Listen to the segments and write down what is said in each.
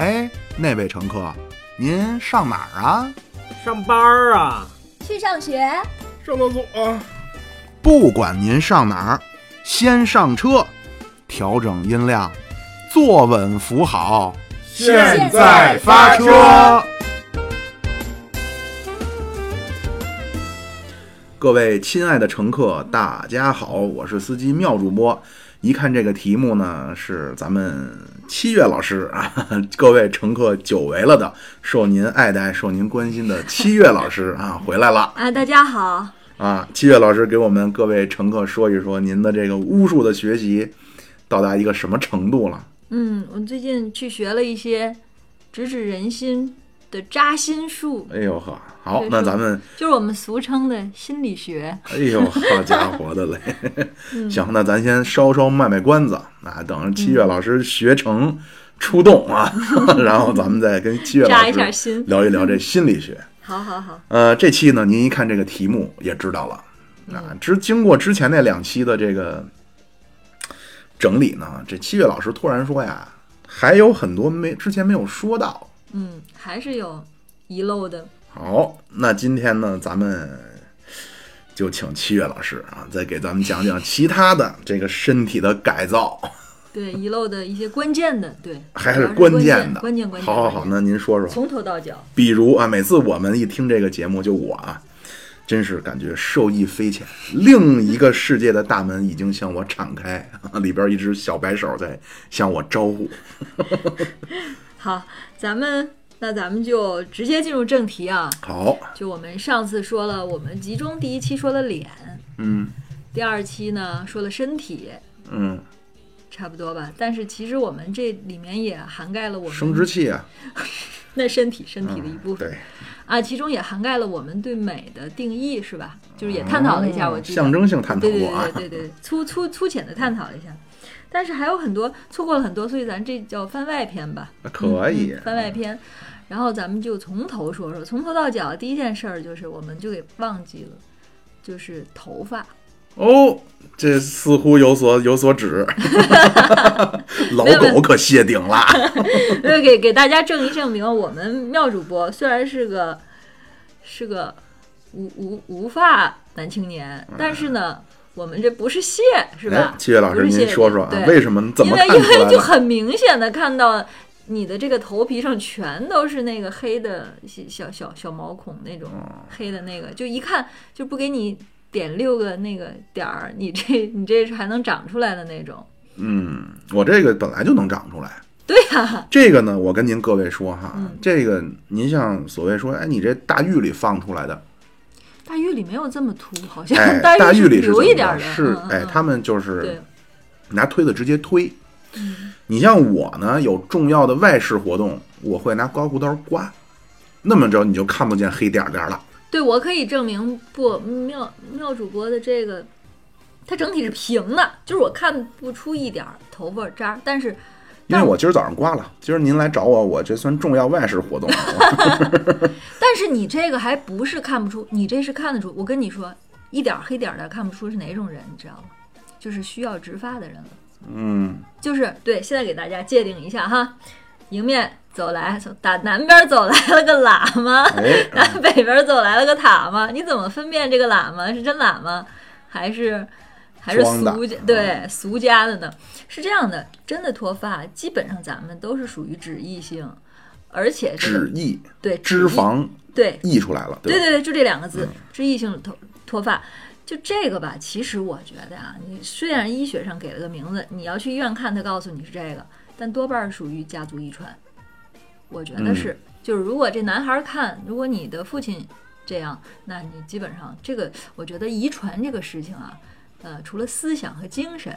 哎，那位乘客，您上哪儿啊？上班儿啊，去上学，上厕所啊，不管您上哪儿，先上车，调整音量，坐稳扶好，现在发车。各位亲爱的乘客，大家好，我是司机妙主播。一看这个题目呢，是咱们七月老师啊，各位乘客久违了的，受您爱戴、受您关心的七月老师啊，回来了啊！大家好，啊！七月老师给我们各位乘客说一说，您的这个巫术的学习到达一个什么程度了？嗯，我最近去学了一些直指人心的扎心术，哎呦呵，好，那咱们就是我们俗称的心理学。哎呦，好家伙的嘞！行，那咱先稍稍卖卖关子啊，等着七月老师学成出动啊，然后咱们再跟七月老师聊一聊这心理学。好好好，呃，这期呢，您一看这个题目也知道了啊，之经过之前那两期的这个整理呢，这七月老师突然说呀，还有很多没之前没有说到。嗯，还是有遗漏的。好，那今天呢，咱们就请七月老师啊，再给咱们讲讲其他的这个身体的改造，对遗漏的一些关键的，对，还是关键的。关键关键。好好好，那您说说，从头到脚。比如啊，每次我们一听这个节目，就我啊，真是感觉受益匪浅，另一个世界的大门已经向我敞开，里边一只小白手在向我招呼。好，咱们那咱们就直接进入正题啊。好，就我们上次说了，我们集中第一期说了脸，嗯第二期呢说了身体，嗯，差不多吧。但是其实我们这里面也涵盖了我们生殖器啊，那身体身体的一部分、对，啊，其中也涵盖了我们对美的定义，是吧？就是也探讨了一下，我象征性探讨对对过啊对，对对对，粗粗粗浅的探讨了一下。但是还有很多错过了很多，所以咱这叫番外篇吧。可以嗯，番外篇。然后咱们就从头说说，从头到脚，第一件事儿就是我们就给忘记了，就是头发。哦，这似乎有所有所指，老狗可谢顶了。因为给给大家证一证明，我们妙主播虽然是个是个无无无发男青年，但是呢，我们这不是谢，是哎吧？，七月老师，您说说啊，为什么怎么因为？因为就很明显的看到你的这个头皮上全都是那个黑的小小小毛孔那种哦黑的那个，就一看就不给你点六个那个点儿，你这你这是还能长出来的那种。嗯，我这个本来就能长出来。对呀、这个呢，我跟您各位说哈，嗯这个您像所谓说，哎，你这大玉里放出来的，大狱里没有这么秃，好像哎，大狱里是是怎么留一点的，是哎，嗯他们就是，拿推子直接推。嗯你像我呢，有重要的外事活动，我会拿刮胡刀刮，那么着你就看不见黑点点了。对我可以证明不妙妙主播的这个，它整体是平的，就是我看不出一点儿头发渣，但是但因为我今儿早上刮了，今儿您来找我，我这算重要外事活动。但是你这个还不是看不出，你这是看得出。我跟你说，一点儿黑点儿的看不出是哪种人，你知道吗？就是需要植发的人了。嗯，就是对，现在给大家界定一下哈，迎面走来，从打南边走来了个喇嘛，哎，打北边走来了个塔嘛，你怎么分辨这个喇嘛是真喇嘛还是还是俗家？对，俗家的呢？是这样的，真的脱发基本上咱们都是属于脂溢性，而且这个脂溢对脂肪对溢出来了，吧？对对对，就这两个字，脂溢性脱脱发。就这个吧，其实我觉得啊，你虽然医学上给了个名字，你要去医院看，他告诉你是这个，但多半儿属于家族遗传。我觉得是，就是如果这男孩儿看，如果你的父亲这样，那你基本上这个，我觉得遗传这个事情啊，呃，除了思想和精神，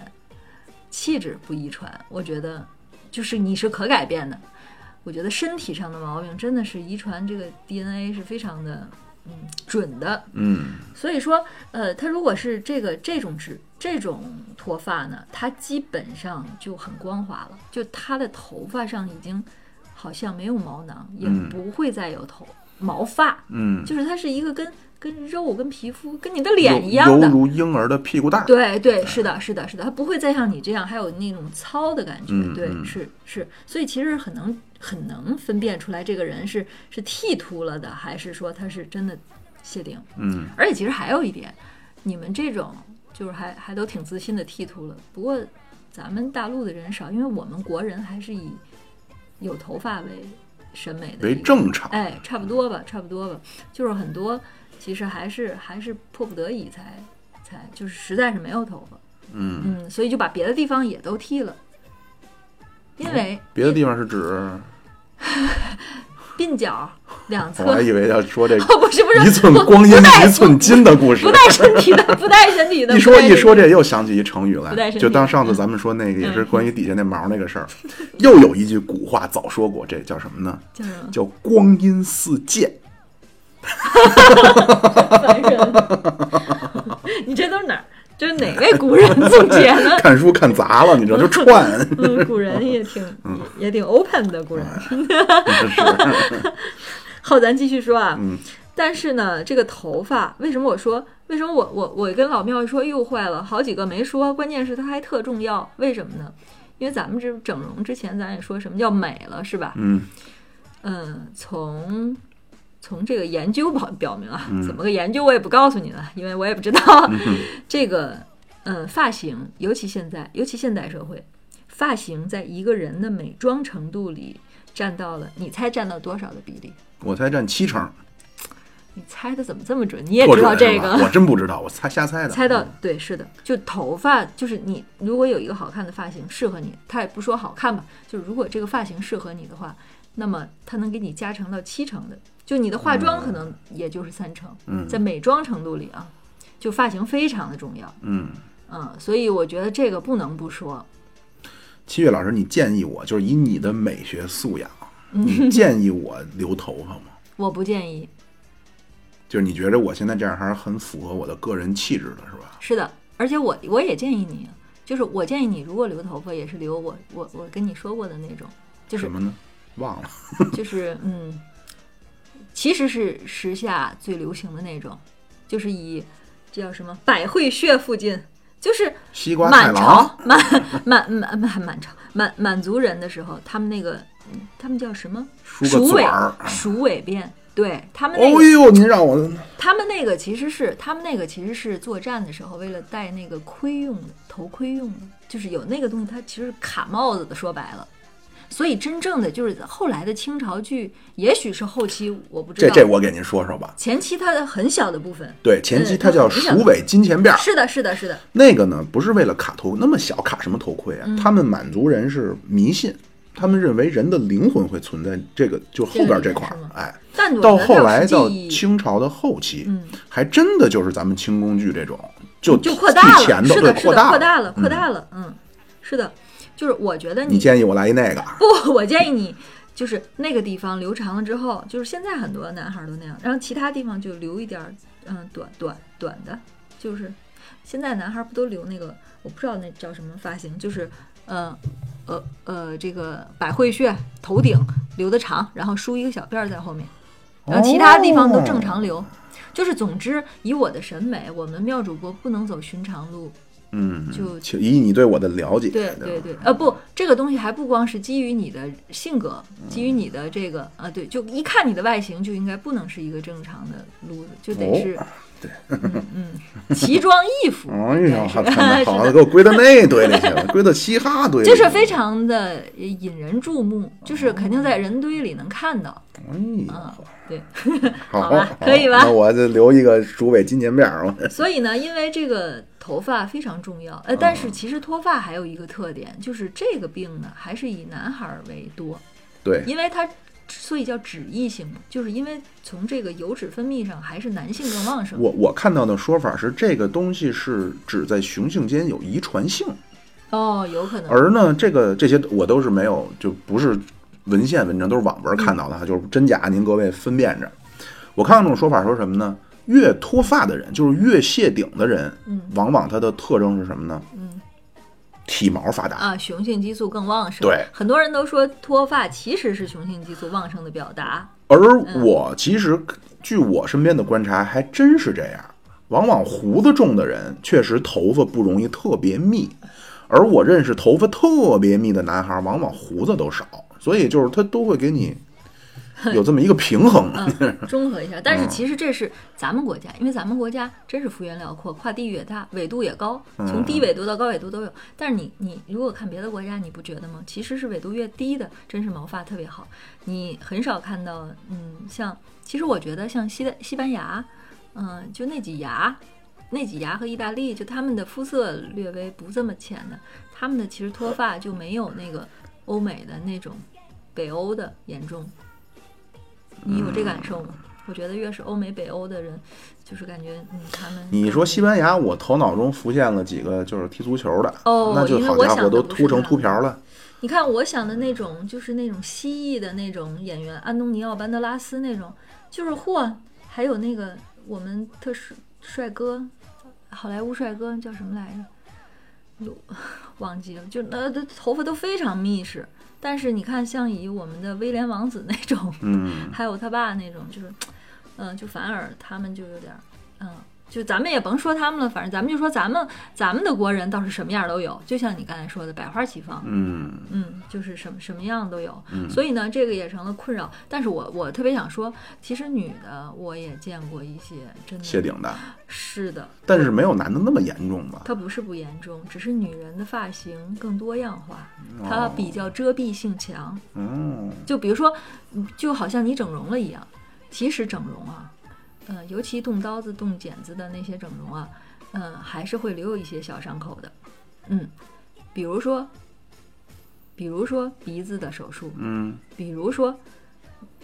气质不遗传，我觉得就是你是可改变的。我觉得身体上的毛病真的是遗传这个 DNA 是非常的嗯准的，嗯，所以说呃，他如果是这个这种脂这种脱发呢，它基本上就很光滑了，就他的头发上已经好像没有毛囊，也嗯不会再有头毛发，嗯，就是它是一个跟跟肉跟皮肤跟你的脸一样的，犹犹如婴儿的屁股蛋。对对，是的，是的，是的，它不会再像你这样还有那种糙的感觉。对，是是，所以其实很能很能分辨出来这个人是是剃秃了的，还是说他是真的谢顶。嗯，而且其实还有一点，你们这种就是还还都挺自信的剃秃了，不过咱们大陆的人少，因为我们国人还是以有头发为审美的为正常。哎，差不多吧，差不多吧，就是很多其实还是还是迫不得已才才就是实在是没有头发，嗯，嗯，所以就把别的地方也都剃了，因为别的地方是指，鬓角两侧我还以为要说这哦 不是不是一寸光阴一寸金的故事不。带身体的，不带身体的，一说一说这又想起一成语来，就当上次嗯咱们说那个也是嗯关于底下那毛那个事儿，又有一句古话早说过，这叫什么呢？叫？叫光阴似箭。烦人！你这都是哪儿？这是哪位古人总结的？看书看杂了，你知道就串，嗯，古人也挺也挺 open 的，古人。好，咱继续说啊。嗯但是呢，这个头发，为什么我说？为什么我我我跟老庙说，又坏了，好几个没说，关键是它还特重要，为什么呢？因为咱们这整容之前，咱也说什么叫美了，是吧？嗯嗯，从从这个研究表表明啊，嗯怎么个研究我也不告诉你了，因为我也不知道。这个嗯，发型，尤其现在，尤其现代社会，发型在一个人的美妆程度里占到了，你猜占到多少的比例？我猜占七成，你猜的怎么这么准？你也知道这个我？真不知道，我猜瞎猜的。猜到对，是的，就头发，就是你如果有一个好看的发型适合你，他也不说好看吧，就是如果这个发型适合你的话，那么它能给你加成到七成的，就你的化妆可能也就是三成，嗯在美妆程度里啊，就发型非常的重要，嗯，嗯，所以我觉得这个不能不说，七月老师，你建议我就是以你的美学素养，嗯你建议我留头发吗？我不建议，就是你觉得我现在这样还是很符合我的个人气质的，是吧？是的，而且我我也建议你，就是我建议你如果留头发也是留我我我跟你说过的那种，就是什么呢？忘了。就是嗯，其实是时下最流行的那种，就是以这叫什么百会穴附近，就是西瓜满朝满满满满满朝满满族人的时候，他们那个嗯他们叫什么鼠尾。鼠尾辫，对他们那个、哦呦，您让我他们那个其实是他们那个其实是作战的时候为了戴那个盔用的头盔用的，就是有那个东西，它其实是卡帽子的，说白了。所以真正的就是后来的清朝剧，也许是后期我不知道，这这我给您说说吧。前期它的很小的部分。对，前期嗯它叫鼠尾金钱辫儿，是的，是的，是的，那个呢不是为了卡头那么小卡什么头盔嗯啊？他们满族人是迷信，他们认为人的灵魂会存在这个就后边这块儿哎，到后来到清朝的后期，嗯还真的就是咱们清宫剧这种，就就扩大了，是的，是的，对扩大扩大了，扩嗯大了，嗯，是的，就是我觉得你建议我来一那个，不，我建议你就是那个地方留长了之后，就是现在很多男孩儿都那样，然后其他地方就留一点儿，嗯，短短短的，就是现在男孩儿不都留那个，我不知道那叫什么发型，就是呃呃呃这个百会穴头顶留的长，然后梳一个小辫儿在后面，然后其他地方都正常留。就是总之，以我的审美，我们妙主播不能走寻常路，嗯，就就以你对我的了解，对对对，呃不，这个东西还不光是基于你的性格，基于你的这个啊，对，就一看你的外形就应该不能是一个正常的路子，就得是、哦对，嗯嗯，奇装异服，哎呀，是好，好是的给我归到那堆里去了，归到嘻哈堆里，就是非常的引人注目，就是肯定在人堆里能看到，哎呀啊，对，好 好吧好可以吧？那我就留一个鼠尾金钱辫儿，我。所以呢，因为这个头发非常重要，呃，但是其实脱发还有一个特点，就是这个病呢还是以男孩儿为多，对，因为它所以叫脂溢性，就是因为从这个油脂分泌上还是男性更旺盛。我我看到的说法是，这个东西是指在雄性间有遗传性，哦，有可能。而呢，这个这些我都是没有，就不是文献文章，都是网文看到的哈，就是真假，您各位分辨着。我看到这种说法说什么呢？越脱发的人，就是越谢顶的人，嗯往往他的特征是什么呢？嗯体毛发达。啊，雄性激素更旺盛。对，很多人都说脱发其实是雄性激素旺盛的表达。而我其实据我身边的观察，还真是这样。往往胡子重的人，确实头发不容易特别密，而我认识头发特别密的男孩，往往胡子都少。所以就是它都会给你 有这么一个平衡。嗯，中和一下。但是嗯其实这是咱们国家，因为咱们国家真是幅员辽阔，跨地域也大，纬度也高，嗯从低纬度到高纬度都有。但是你你如果看别的国家，你不觉得吗？其实是纬度越低的，真是毛发特别好。你很少看到，嗯，像其实我觉得像西西班牙，嗯、就那几牙。那几牙和意大利，就他们的肤色略微不这么浅的，他们的其实脱发就没有那个欧美的那种北欧的严重。你有这感受吗？我觉得越是欧美、北欧的人，就是感觉嗯，他们你说西班牙，我头脑中浮现了几个就是踢足球的，哦那就因为我好家伙都秃成秃瓢了。你看，我想的那种就是那种蜥蜴的那种演员，安东尼奥·班德拉斯那种，就是嚯，还有那个我们特帅帅哥，好莱坞帅哥叫什么来着？有 忘记了，就那的头发都非常密实。但是你看，像以我们的威廉王子那种，嗯，还有他爸那种，就是，嗯、就反而他们就有点儿，嗯、就咱们也甭说他们了，反正咱们就说咱们咱们的国人倒是什么样都有，就像你刚才说的，百花齐放，嗯，嗯，就是什么什么样都有，所以呢，这个也成了困扰。但是我我特别想说，其实女的我也见过一些，真的谢顶的，是的，但是没有男的那么严重吧？它不是不严重，只是女人的发型更多样化，哦它比较遮蔽性强。嗯，就比如说，嗯就好像你整容了一样，其实整容啊，呃，尤其动刀子、动剪子的那些整容啊，嗯、还是会留有一些小伤口的，嗯，比如说，比如说鼻子的手术，嗯比如说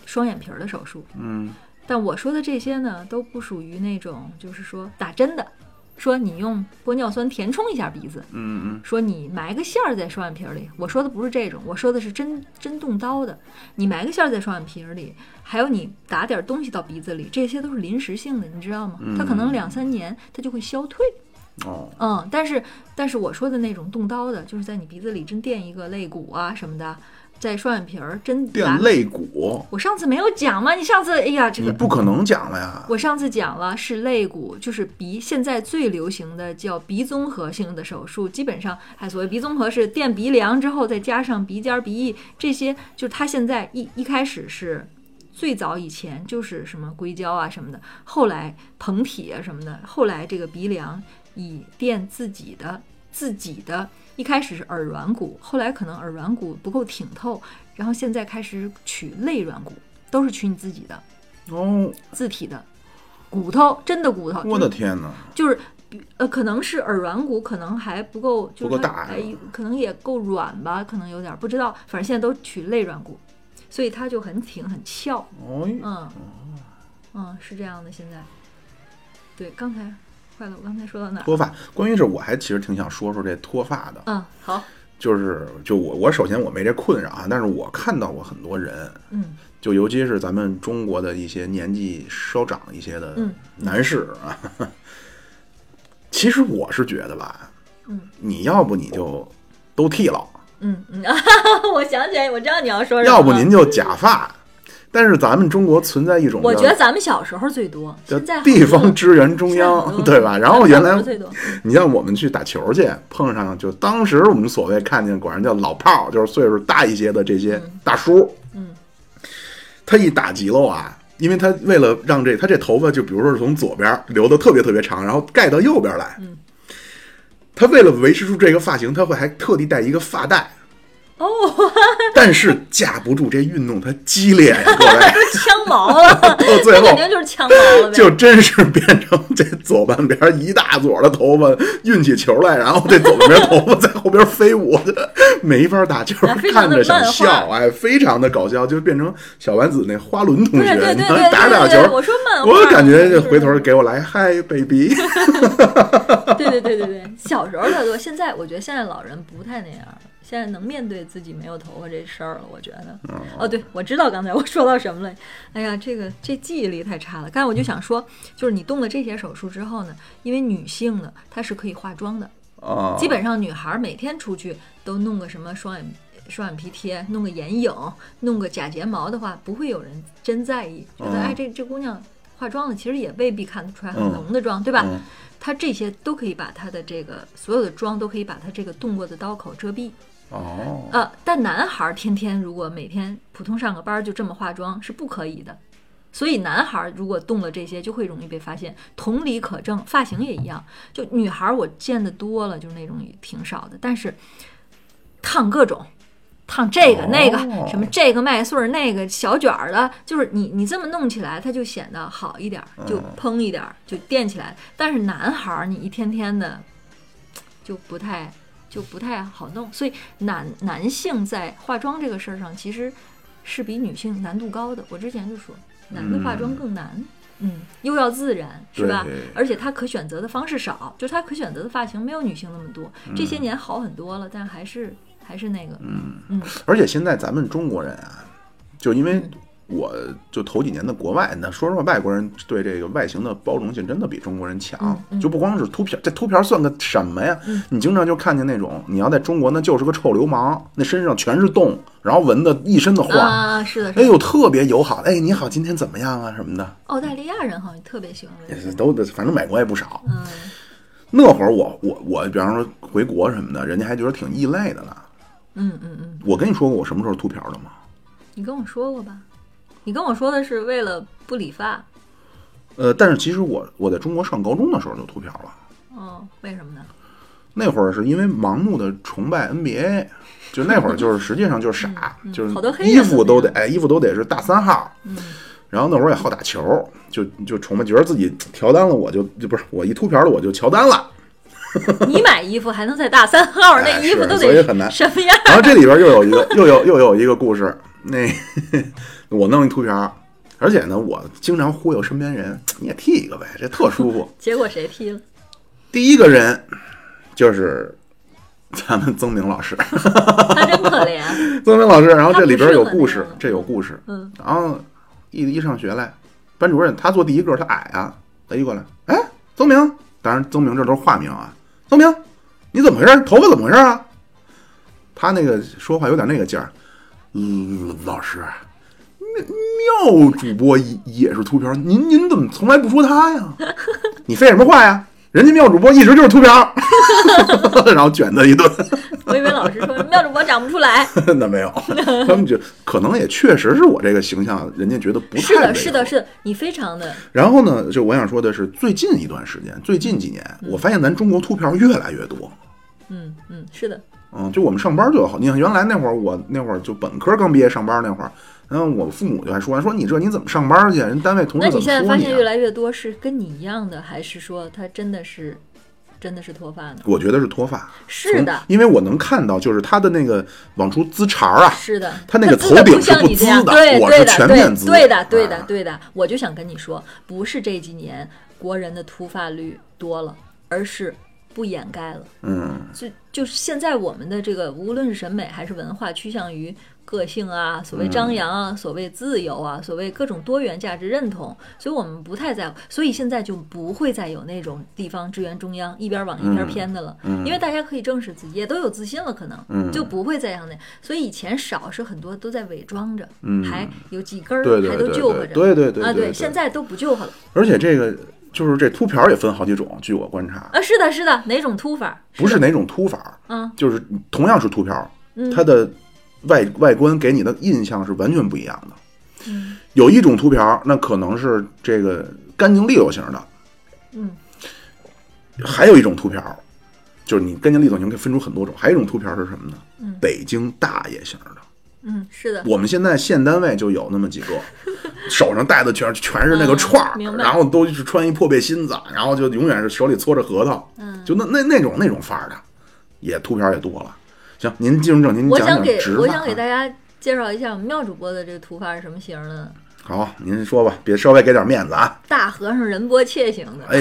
双眼皮儿的手术，嗯。但我说的这些呢，都不属于那种就是说打针的，说你用玻尿酸填充一下鼻子，嗯嗯说你埋个线儿在双眼皮儿里，我说的不是这种，我说的是真真动刀的。你埋个线儿在双眼皮儿里，还有你打点东西到鼻子里，这些都是临时性的，你知道吗？它可能两三年它就会消退。嗯，哦，嗯，但是但是我说的那种动刀的，就是在你鼻子里真垫一个肋骨啊什么的，在双眼皮儿真拿垫肋骨，我上次没有讲吗？你上次哎呀，这你个不可能讲了呀。我上次讲了，是肋骨，就是鼻，现在最流行的叫鼻综合性的手术，基本上，哎，所谓鼻综合是垫鼻梁之后再加上鼻尖儿、鼻翼这些，就是它现在一一开始是。最早以前就是什么硅胶啊什么的，后来膨体啊什么的，后来这个鼻梁以垫自己的自己的，一开始是耳软骨，后来可能耳软骨不够挺透，然后现在开始取肋软骨，都是取你自己的。哦，自体的骨头，真的骨头。我的天哪！就是，就是呃，可能是耳软骨，可能还不够，就是它不够大哎，可能也够软吧，可能有点儿不知道，反正现在都取肋软骨，所以它就很挺很翘，哦，嗯，嗯，是这样的。现在，对，刚才坏了，我刚才说到哪儿？脱发，关于这我还其实挺想说说这脱发的，嗯，好，就是就我我首先我没这困扰啊，但是我看到过很多人，嗯就尤其是咱们中国的一些年纪稍长一些的嗯男士啊，其实我是觉得吧，嗯，你要不你就都剃了，嗯嗯，我想起来，我知道你要说什么。要不您就假发。但是咱们中国存在一种我觉得咱们小时候最多，叫现在地方支援中央，对吧？然后原来你像我们去打球去，碰上就当时我们所谓看见，管人叫老炮儿，就是岁数大一些的这些大叔，嗯，他一打急喽啊，因为他为了让这他这头发就比如说是从左边留的特别特别长，然后盖到右边来，嗯，他为了维持住这个发型，他会还特地带一个发带。哦，但是架不住这运动它激烈呀，各位，枪毛了，到最后那肯定就是枪毛了呗。就真是变成这左半边一大撮的头发运起球来，然后这左半边头发在后边飞舞，没法打球看着想笑，哎，非常的搞笑，就变成小丸子那花轮同学，打着打球，我说漫画我感觉就就是回头给我来嗨 baby，对对对对对，小时候特多，现在我觉得现在老人不太那样了，现在能面对自己没有头发这事儿了。我觉得，哦，对，我知道刚才我说到什么了。哎呀，这个这记忆力太差了。刚才我就想说，就是你动了这些手术之后呢，因为女性呢，她是可以化妆的，哦，基本上女孩每天出去都弄个什么双眼。双眼皮贴，弄个眼影，弄个假睫毛的话，不会有人真在意，觉得、嗯哎，这这姑娘化妆了，其实也未必看得出来很嗯浓的妆，对吧？嗯它这些都可以把她的这个所有的妆都可以把她这个动过的刀口遮蔽，哦，呃，但男孩儿天天如果每天普通上个班儿就这么化妆是不可以的，所以男孩儿如果动了这些就会容易被发现。同理可证，发型也一样。就女孩儿我见的多了，就是那种也挺少的，但是烫各种。烫这个那个哦什么这个麦穗儿那个小卷儿的，就是你你这么弄起来，它就显得好一点儿，就嗯蓬一点儿，就垫起来。但是男孩儿你一天天的，就不太就不太好弄，所以男男性在化妆这个事儿上其实是比女性难度高的。我之前就说，男的化妆更难，嗯，又要自然，是吧？而且他可选择的方式少，就他可选择的发型没有女性那么多。这些年好很多了，但还是还是那个，嗯嗯而且现在咱们中国人啊，就因为我就头几年的国外，那说实话，外国人对这个外形的包容性真的比中国人强。就不光是秃瓢，这秃瓢算个什么呀？你经常就看见那种，你要在中国那就是个臭流氓，那身上全是洞，然后纹的一身的花。啊，是的。哎呦，特别友好，哎，你好，今天怎么样啊？什么的，澳大利亚人好像特别喜欢都，反正美国也不少。嗯那会儿我我我，比方说回国什么的，人家还觉得挺异类的呢。嗯嗯嗯，我跟你说过我什么时候秃瓢的吗？你跟我说过吧？你跟我说的是为了不理发，呃，但是其实我我在中国上高中的时候就秃瓢了。哦，为什么呢？那会儿是因为盲目的崇拜 NBA，就那会儿就是实际上就是傻，就是嗯好多黑衣服都得哎，衣服都得是大三号。嗯然后那会儿也好打球，就就崇拜，觉得自己乔丹了，我就就不是我一秃瓢了我就乔丹了。你买衣服还能在大三号，那衣服都所以很难得什么样？然后这里边又有一个又有又有一个故事，那我弄一秃瓢，而且呢，我经常忽悠身边人，你也剃一个呗，这特舒服。结果谁剃了？第一个人就是咱们曾明老师，他真可怜。曾明老师，然后这里边有故事这有故事。嗯，然后一一上学来，班主任他坐第一个，他矮啊，他一过来，哎，曾明，当然曾明这都是化名啊，曾明，你怎么回事？头发怎么回事啊？他那个说话有点那个劲儿，嗯，老师，妙妙主播也也是秃瓢，您您怎么从来不说他呀？你废什么话呀？人家妙主播一直就是秃瓢，然后卷他一顿。我以为老师说妙主播长不出来。那没有，他们就可能也确实是我这个形象，人家觉得不太是的，是的，是的，你非常的然后呢，就我想说的是，最近一段时间，最近几年，我发现咱中国秃瓢越来越多。嗯嗯，是的，嗯，就我们上班就有好，你看原来那会儿，我那会儿就本科刚毕业上班那会儿，然后我父母就还说说你这你怎么上班去？人单位同事怎么说你、现在发现越啊？来越多是跟你一样的，还是说他真的是真的是脱发呢？我觉得是脱发，是的，因为我能看到，就是他的那个往出滋茬儿啊，是的，他那个头顶是不滋的我是全面滋对的，对的啊，对的。我就想跟你说，不是这几年国人的秃发率多了，而是不掩盖了。嗯，就就是现在我们的这个，无论是审美还是文化，趋向于个性啊，所谓张扬啊，所谓自由啊，所谓各种多元价值认同，所以我们不太在乎，所以现在就不会再有那种地方支援中央一边往一边偏的了，因为大家可以正视自己，也都有自信了，可能、就不会再像那，所以以前少是很多都在伪装着，还有几根还都对救活着，对对对对啊，对对现在都不救活了。而且这个就是这秃瓢也分好几种，据我观察，啊，是的，是的，哪种秃法？不是哪种秃法，嗯，就是同样是秃瓢，它的外外观给你的印象是完全不一样的。嗯。有一种秃瓢，那可能是这个干净利落型的，嗯，还有一种秃瓢，就是你干净利落型可以分出很多种，还有一种秃瓢是什么呢？嗯。北京大爷型的。嗯，是的，我们现在县单位就有那么几个，手上戴的全全是那个串儿、嗯然后都是穿一破背心子，然后就永远是手里搓着核桃，嗯。就那那那种那种范儿的，也秃瓢也多了。行，您进入正题，您我想讲讲植发、给我想啊。给大家介绍一下我们妙主播的这个头发是什么型的呢？好，您说吧，别稍微给点面子啊。大和尚仁波切型的。哎，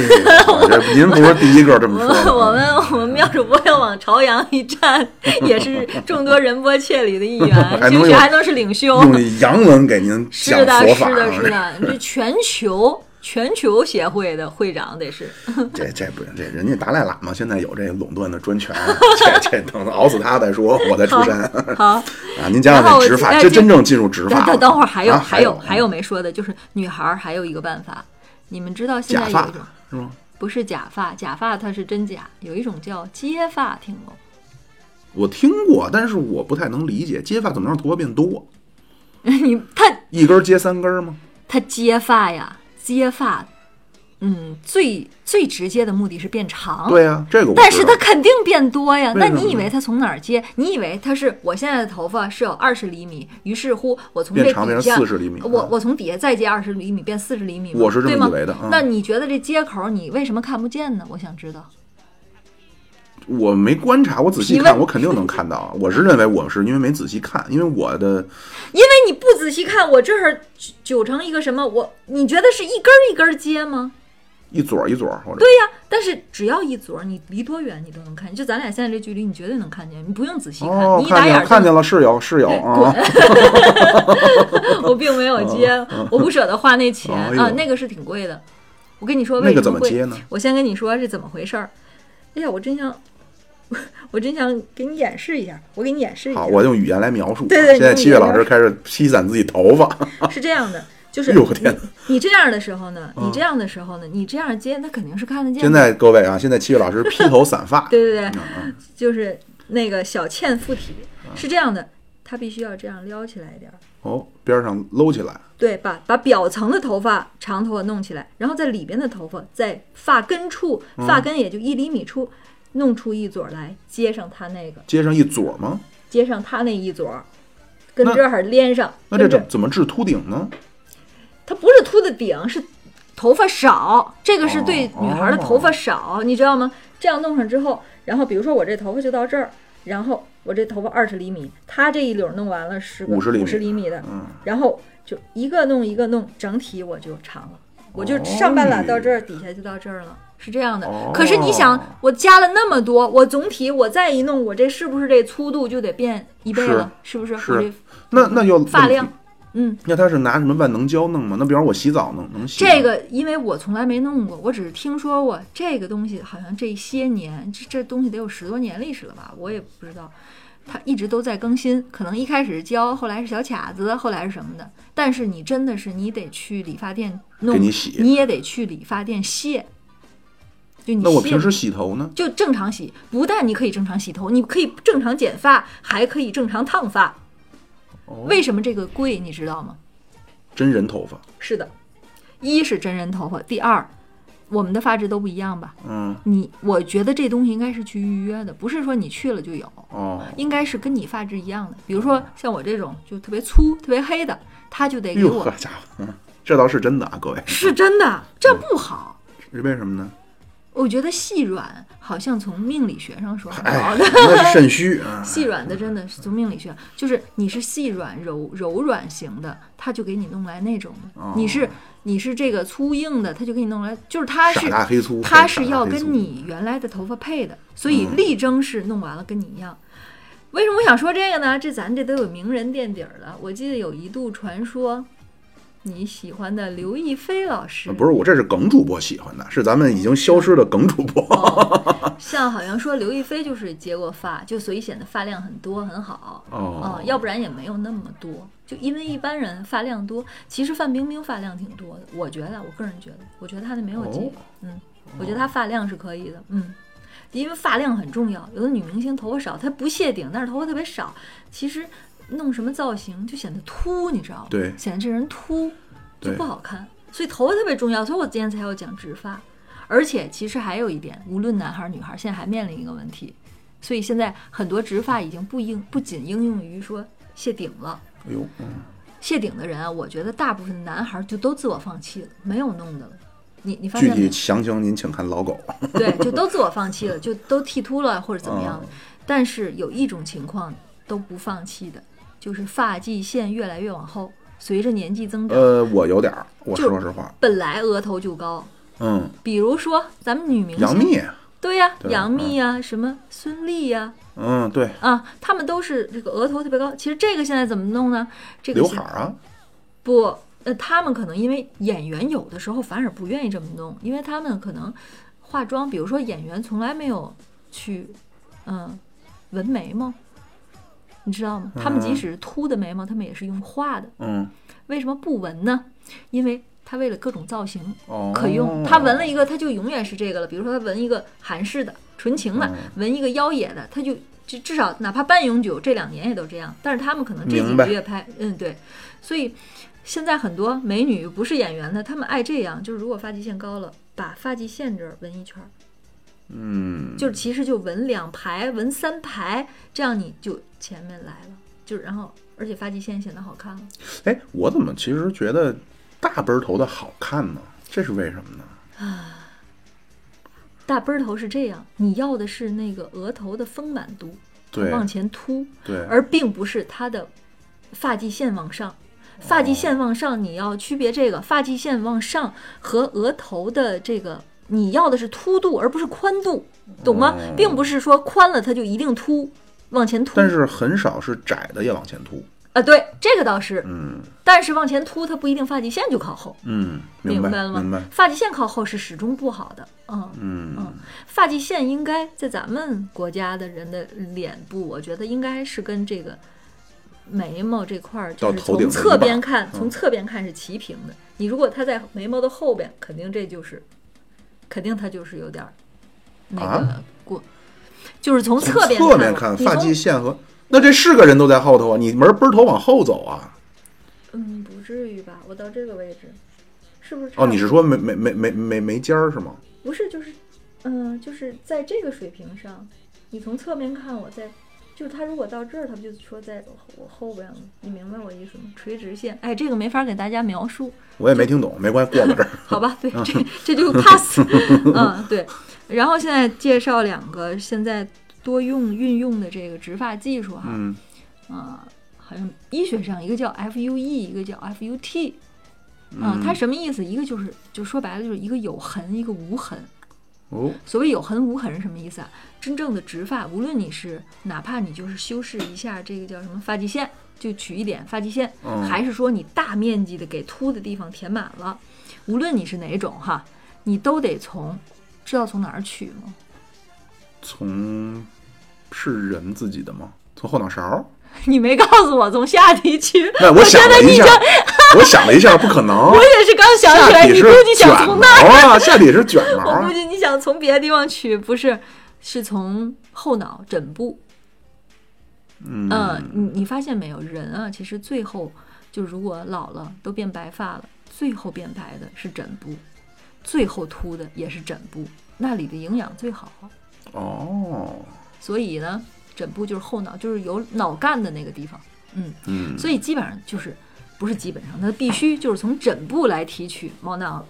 您不是第一个这么我说我。们 我们我们妙主播要往朝阳一站，也是众多仁波切里的一员，兴许还能是领袖。用洋文给您讲是的，佛法，是的，是的，这全球全球协会的会长得是。这这不行，这人家达赖喇嘛现在有这垄断的专权，这这等熬死他再说，我再出山好，啊！您讲讲这植发，哎这这真正进入执法等了。等等会儿还有啊还有有还有没说的，就是女孩儿还有一个办法，你们知道现假发在有一种是吗？不是假发，假发它是真假，有一种叫接发，听过？我听过，但是我不太能理解，接发怎么让头发变多？你他一根儿接三根儿吗？他接发呀，接发，嗯，最最直接的目的是变长。对呀、这个但是它肯定变多呀。那你以为它从哪儿接？你以为它是我现在的头发是有二十厘米，于是乎我从这变长变底下成40厘米啊我我从底下再接二十厘米变四十厘米吗，我是这么对吗以为的嗯那你觉得这接口你为什么看不见呢？我想知道。我没观察，我仔细看，我肯定能看到啊。我是认为我是因为没仔细看，因为我的 因为你不仔细看，我这儿九成一个什么？我你觉得是一根儿一根儿接吗？一撮儿一撮儿，我这对呀，但是只要一撮儿，你离多远你都能看见。就咱俩现在这距离，你绝对能看见，你不用仔细看，哦你，一打看见了，眼儿看见了，是有是有啊。我并没有接，我不舍得花那钱哎啊，那个是挺贵的。我跟你说为那个什么贵？怎么接呢？我先跟你说是怎么回事儿。哎呀，我真想，我真想给你演示一下，我给你演示一下好，。我用语言来描述。对对现在七月老师开始披散自己头发。是这样的，就是哎呦我天哪你你这样的时候呢，嗯你这样的时候呢，你这样接，他肯定是看得见的。现在各位啊，现在七月老师披头散发。对 对对，就是那个小倩附体是这样的，他必须要这样撩起来一点儿。哦，边上搂起来。对，把把表层的头发长头发弄起来，然后在里边的头发在发根处，嗯发根也就一厘米处，弄出一撮儿来接上他那个，接上一撮儿吗？接上他那一撮儿，跟这儿连上。那这这怎怎么治秃顶呢？它不是秃的顶，是头发少，这个是对哦女孩的头发少，你知道吗？这样弄上之后，然后比如说我这头发就到这儿，然后我这头发二十厘米，他这一绺弄完了是个50厘米五十厘米的，嗯，然后就一个弄一个弄，整体我就长了，我就上半拉到这儿，底下就到这儿了。是这样的，哦可是你想，我加了那么多，我总体我再一弄，我这是不是这粗度就得变一倍了？是不是？是那那要发量，嗯，那他是拿什么万能胶弄吗？那比方我洗澡弄能洗？这个，因为我从来没弄过，我只是听说过这个东西，好像这些年，这这东西得有十多年历史了吧？我也不知道，它一直都在更新。可能一开始是胶，后来是小卡子，后来是什么的。但是你真的是，你得去理发店弄，给你洗你也得去理发店卸。就你那我平时洗头呢？就正常洗，不但你可以正常洗头，你可以正常剪发，还可以正常烫发。哦，为什么这个贵？你知道吗？真人头发，是的，一是真人头发，第二，我们的发质都不一样吧？嗯，你我觉得这东西应该是去预约的，不是说你去了就有，哦，应该是跟你发质一样的。比如说像我这种就特别粗、特别黑的，他就得给哎呦呵我，家伙，嗯这倒是真的啊，各位，是真的，这不好。是为什么呢？我觉得细软好像从命理学上说的，，那是肾虚 啊，细软的真的是从命理学，就是你是细软柔柔软型的，他就给你弄来那种的；哦你是你是这个粗硬的，他就给你弄来，就是他是它是要跟你原来的头发配的，所以嗯力争是弄完了跟你一样。为什么我想说这个呢？这咱这都有名人垫底儿了。我记得有一度传说，你喜欢的刘亦菲老师，啊不是我，这是梗主播喜欢的，是咱们已经消失的梗主播。哦，像好像说刘亦菲就是接过发，就所以显得发量很多很好。哦啊，要不然也没有那么多。就因为一般人发量多，其实范冰冰发量挺多的。我觉得，我个人觉得，我觉得她那没有接。哦嗯，我觉得她发量是可以的。嗯，因为发量很重要。有的女明星头发少，她不谢顶，但是头发特别少，其实弄什么造型就显得秃，你知道吗？对显得这人秃就不好看。所以头发特别重要，所以我今天才要讲植发。而且其实还有一点，无论男孩儿女孩儿，现在还面临一个问题，所以现在很多植发已经不应不仅应用于说谢顶了。哎呦，嗯，谢顶的人啊，我觉得大部分男孩儿就都自我放弃了，没有弄的了。你你发具现具体？详情您请看老狗。对，就都自我放弃了，就都剃秃了或者怎么样但是有一种情况都不放弃的，就是发际线越来越往后，随着年纪增长，呃，我有点儿，我说实话，本来额头就高。嗯，比如说咱们女明星，杨幂，对呀、对杨幂呀、什么孙俪呀、嗯，对，啊，她们都是这个额头特别高。其实这个现在怎么弄呢？这个刘海儿啊，不，呃，他们可能因为演员有的时候反而不愿意这么弄，因为他们可能化妆，比如说演员从来没有去，嗯，纹眉毛，你知道吗？他们即嗯使是秃的眉毛，他们也是用画的。嗯，为什么不纹呢？因为他为了各种造型哦，可用，他纹了一个，他就永远是这个了。比如说他纹一个韩式的，纯情的嗯纹一个妖冶的，他就就至少哪怕半永久这两年也都这样，但是他们可能这几个月拍，嗯对，所以现在很多美女不是演员的，她们爱这样，就是如果发际线高了，把发际线这儿纹一圈儿，嗯，就是其实就纹两排、纹三排，这样你就前面来了，就然后而且发际线显得好看了。哎，我怎么其实觉得大背头的好看呢？这是为什么呢？啊大背儿头是这样，你要的是那个额头的丰满度，对往前凸，对，而并不是它的发际线往上。发际线往上，你要区别这个发际线往上和额头的这个，你要的是凸度，而不是宽度，懂吗？哦并不是说宽了它就一定凸，往前凸。但是很少是窄的也往前凸。啊，对，这个倒是，嗯但是往前凸，它不一定发际线就靠后，嗯，明白明了吗？明白。发际线靠后是始终不好的，嗯。嗯嗯，发际线应该在咱们国家的人的脸部，我觉得应该是跟这个眉毛这块儿，就是到头顶从侧边看，嗯从侧边看是齐平的。你如果它在眉毛的后边，肯定这就是，肯定他就是有点儿那个啊过，就是从从侧边侧面看发际线和那这是个人都在后头啊，你门奔头往后走啊？嗯，不至于吧？我到这个位置，是不是？哦，你是说没没没没没没尖儿是吗？不是，就是，嗯、就是在这个水平上，你从侧面看，我在，就是他如果到这儿，他不就说在我后边了？你明白我意思吗？垂直线，哎，这个没法给大家描述，我也没听懂，没关系，过到这儿。好吧？对，这这就 pass，嗯，对。然后现在介绍两个现在多用运用的这个植发技术哈，嗯啊、好像医学上一个叫 FUE，一个叫 FUT，啊、嗯它什么意思？一个就是就说白了就是一个有痕，一个无痕。哦，所谓有痕无痕是什么意思啊？真正的植发，无论你是哪怕你就是修饰一下这个叫什么发际线，就取一点发际线，嗯还是说你大面积的给秃的地方填满了，无论你是哪种哈，你都得从知道从哪儿取吗？从是人自己的吗？从后脑勺？你没告诉我从下体取，那我想了一下，我想了一下，不可能。我也是刚想起来，你估计想从那啊，下底是卷毛啊。我估计你想从别的地方取，不是，是从后脑枕部。嗯嗯，你你发现没有，人啊，其实最后就如果老了都变白发了，最后变白的是枕部，最后秃的也是枕部，那里的营养最好啊。哦，所以呢，枕部就是后脑，就是有脑干的那个地方。嗯，嗯，所以基本上就是不是基本上，它必须就是从枕部来提取毛囊。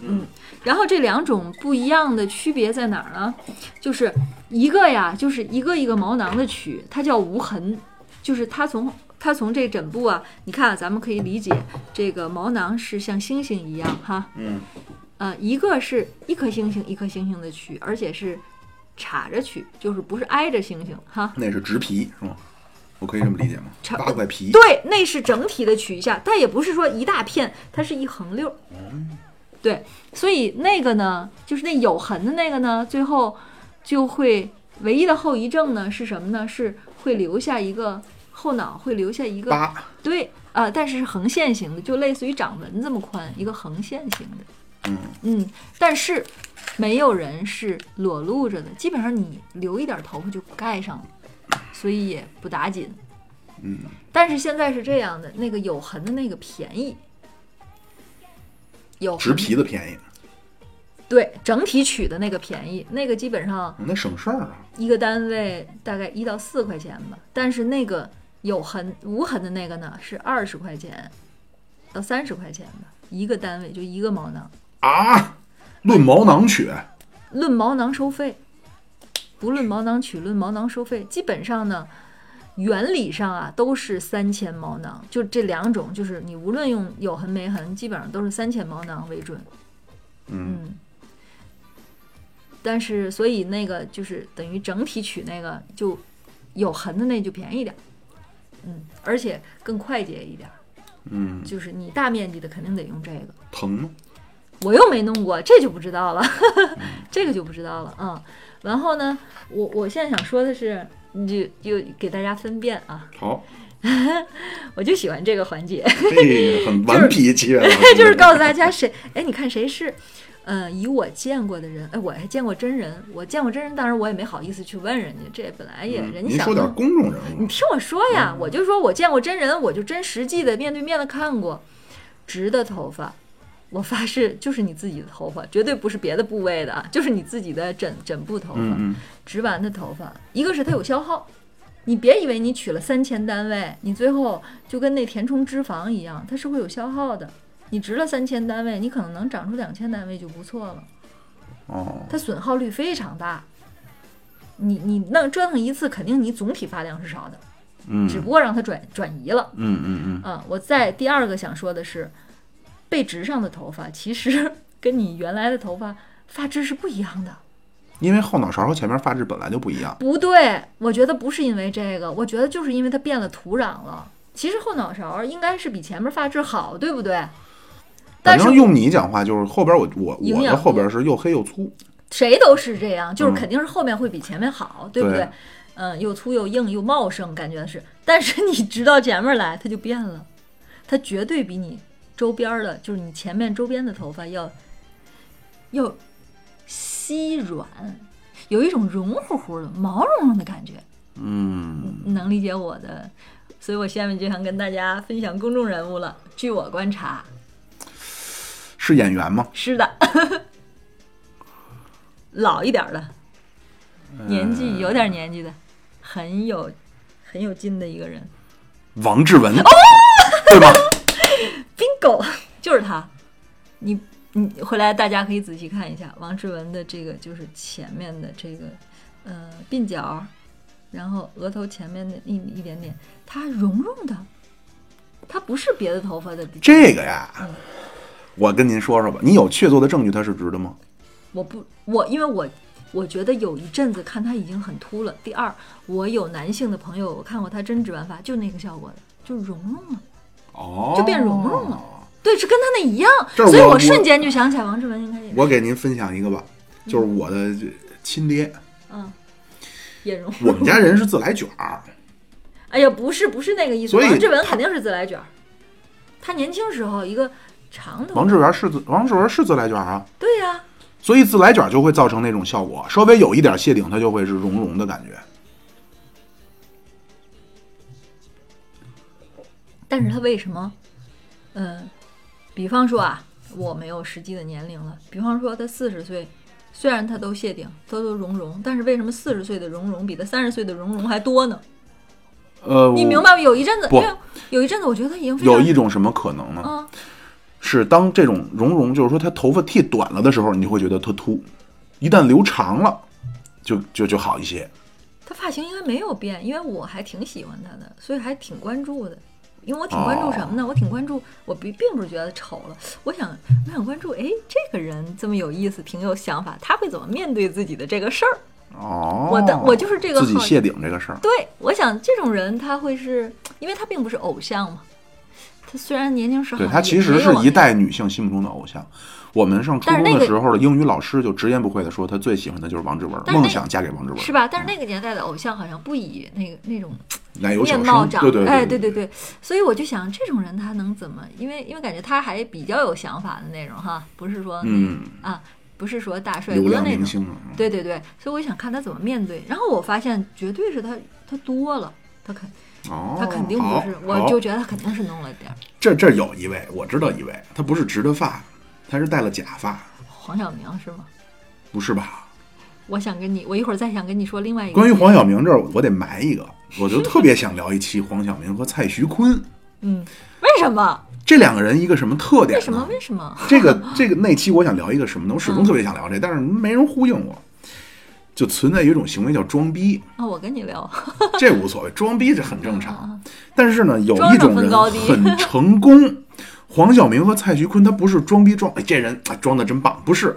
嗯，然后这两种不一样的区别在哪儿呢？就是一个呀，就是一个一个毛囊的取，它叫无痕，就是它从它从这枕部啊，你看啊咱们可以理解这个毛囊是像星星一样哈，嗯，呃，一个是一颗星星一颗星星的取，而且是插着取，就是不是挨着星星哈，那是植皮是吗？我可以这么理解吗？差八块皮。对，那是整体的取一下，但也不是说一大片，它是一横溜儿。对，所以那个呢，就是那有痕的那个呢，最后就会唯一的后遗症呢是什么呢？是会留下一个后脑会留下一个疤。对啊、但是是横线型的，就类似于掌纹这么宽，一个横线型的。嗯嗯，但是没有人是裸露着的，基本上你留一点头发就盖上了，所以也不打紧。嗯，但是现在是这样的，那个有痕的那个便宜，有植皮的便宜，对整体取的那个便宜，那个基本上那省事儿啊。一个单位大概一到四块钱吧，但是那个有痕无痕的那个呢是二十块钱到三十块钱吧，一个单位就一个毛囊，啊，论毛囊取，论毛囊收费，不论毛囊取，论毛囊收费，基本上呢。原理上啊，都是三千毛囊，就这两种，就是你无论用有痕没痕，基本上都是三千毛囊为准。嗯，嗯，但是所以那个就是等于整体取那个就有痕的那就便宜点儿，嗯，而且更快捷一点儿。嗯，就是你大面积的肯定得用这个，疼吗？我又没弄过，这就不知道了，这个就不知道了啊、然后呢，我我现在想说的是，你就就给大家分辨啊，好，我就喜欢这个环节，这个很 顽皮，七月老师就是告诉大家谁，哎，你看谁是，呃，以我见过的人，哎，我还见过真人，我见过真人，当然我也没好意思去问人家，这本来也人家想说点公众人物，你听我说呀，我就说我见过真人，我就真实际的面对面的看过，直的头发，我发誓就是你自己的头发，绝对不是别的部位的啊，就是你自己的枕枕部头发，植完的头发，一个是它有消耗，你别以为你取了三千单位，你最后就跟那填充脂肪一样，它是会有消耗的。你植了三千单位，你可能能长出两千单位就不错了。哦，它损耗率非常大。你你弄折腾一次，肯定你总体发量是少的，嗯只不过让它转转移了。嗯嗯嗯，啊，我在第二个想说的是，被植上的头发其实 跟你原来的头发发质是不一样的。因为后脑勺和前面发质本来就不一样，不对，我觉得不是因为这个，我觉得就是因为它变了土壤了。其实后脑勺应该是比前面发质好，对不对？但是反正用你讲话就是后边我我我的后边是又黑又粗，谁都是这样，就是嗯肯定是后面会比前面好，对不对对？嗯，又粗又硬又茂盛，感觉是。但是你直到前面来，它就变了，它绝对比你周边的，就是你前面周边的头发要要稀软，有一种绒乎乎的、毛茸茸的感觉。嗯，能理解我的，所以我下面就想跟大家分享公众人物了。据我观察，是演员吗？是的，老一点儿的，年呃纪有点年纪的，很有很有劲的一个人。王志文，哦对吗？Bingo，就是他。你你回来大家可以仔细看一下王志文的这个，就是前面的这个呃鬓角，然后额头前面的一一点点，它绒绒的，它不是别的头发的。这个呀嗯，我跟您说说吧，你有确凿的证据它是直的吗？我不，我因为我我觉得有一阵子看他已经很秃了。第二，我有男性的朋友，我看过他真植完发，就那个效果的，就绒绒了，哦，就变蓉蓉了。对，是跟他那一样，所以我瞬间就想起来王志文应该也，我给您分享一个吧，就是我的亲爹，嗯，也绒。我们家人是自来卷儿，哎呀，不是不是那个意思，王志文肯定是自来卷儿。他年轻时候一个长头发，王志文是自王志文是自来卷儿啊，对呀、所以自来卷就会造成那种效果，稍微有一点谢顶，它就会是绒绒的感觉。但是他为什么，嗯、比方说啊，我没有实际的年龄了，比方说他四十岁，虽然他都谢顶，都都融融，但是为什么四十岁的融融比他三十岁的融融还多呢？呃，你明白吗？有一阵子，不有一阵子，我觉得他已经有一种什么可能呢？啊，是当这种绒绒，就是说他头发剃短了的时候，你会觉得他秃；一旦留长了，就就就好一些。他发型应该没有变，因为我还挺喜欢他的，所以还挺关注的。因为我挺关注什么呢？我挺关注，我并并不是觉得丑了，我想我想关注，哎，这个人这么有意思，挺有想法，他会怎么面对自己的这个事儿？哦，我的我就是这个好自己谢顶这个事儿。对，我想这种人他会是，因为他并不是偶像嘛。他虽然年轻时候对他其实是一代女性心目中的偶像。我们上初中的时候的英语老师就直言不讳的说，他最喜欢的就是王志文，梦想嫁给王志文，是吧？但是那个年代的偶像好像不以那个那种面貌长，对对哎，对对对对，所以我就想这种人他能怎么？因为因为感觉他还比较有想法的那种哈，不是说、嗯，啊，不是说大帅哥那种。对对对，所以我想看他怎么面对。然后我发现绝对是他他多了，他肯哦，他肯定不是，我就觉得他肯定是弄了点儿。这这有一位，我知道一位，他不是直的发，他是戴了假发，黄晓明是吗？不是吧？我想跟你，我一会儿再想跟你说另外一个。关于黄晓明这儿，我得埋一个，我就特别想聊一期黄晓明和蔡徐坤嗯，为什么？这两个人一个什么特点？为什么？为什么？这个这个那期我想聊一个什么呢？我始终嗯特别想聊这，但是没人呼应我，就存在有一种行为叫装逼，啊，我跟你聊。这无所谓，装逼这很正常。啊但是呢，有一种人很成功，黄晓明和蔡徐坤他不是装逼装，哎，这人啊装的真棒，不是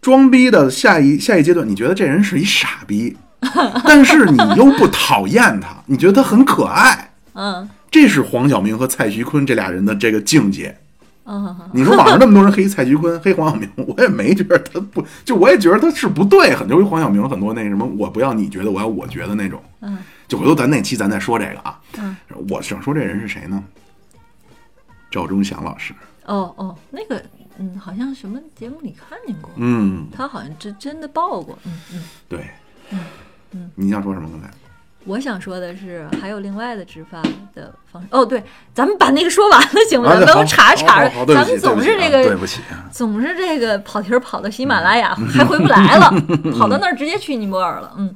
装逼的下一下一阶段，你觉得这人是一傻逼，但是你又不讨厌他，你觉得他很可爱，嗯这是黄晓明和蔡徐坤这俩人的这个境界。你说网上那么多人黑蔡徐坤、黑黄晓明，我也没觉得他不，就我也觉得他是不对，很多黄晓明很多那什么，我不要你觉得，我要我觉得那种。嗯就回头咱那期咱再说这个啊。嗯，我想说这人是谁呢？赵忠祥老师。哦哦，那个嗯，好像什么节目里看见过，嗯，他好像真真的报过，嗯嗯。对。嗯嗯你想说什么？刚才？我想说的是，还有另外的植发的方式。哦，对，咱们把那个说完了，行不啊，行？等我对好查查咱们总是这个，对不起啊，总是这个跑题儿跑到喜马拉雅，还回不来了，跑到那儿直接去尼泊尔了。嗯，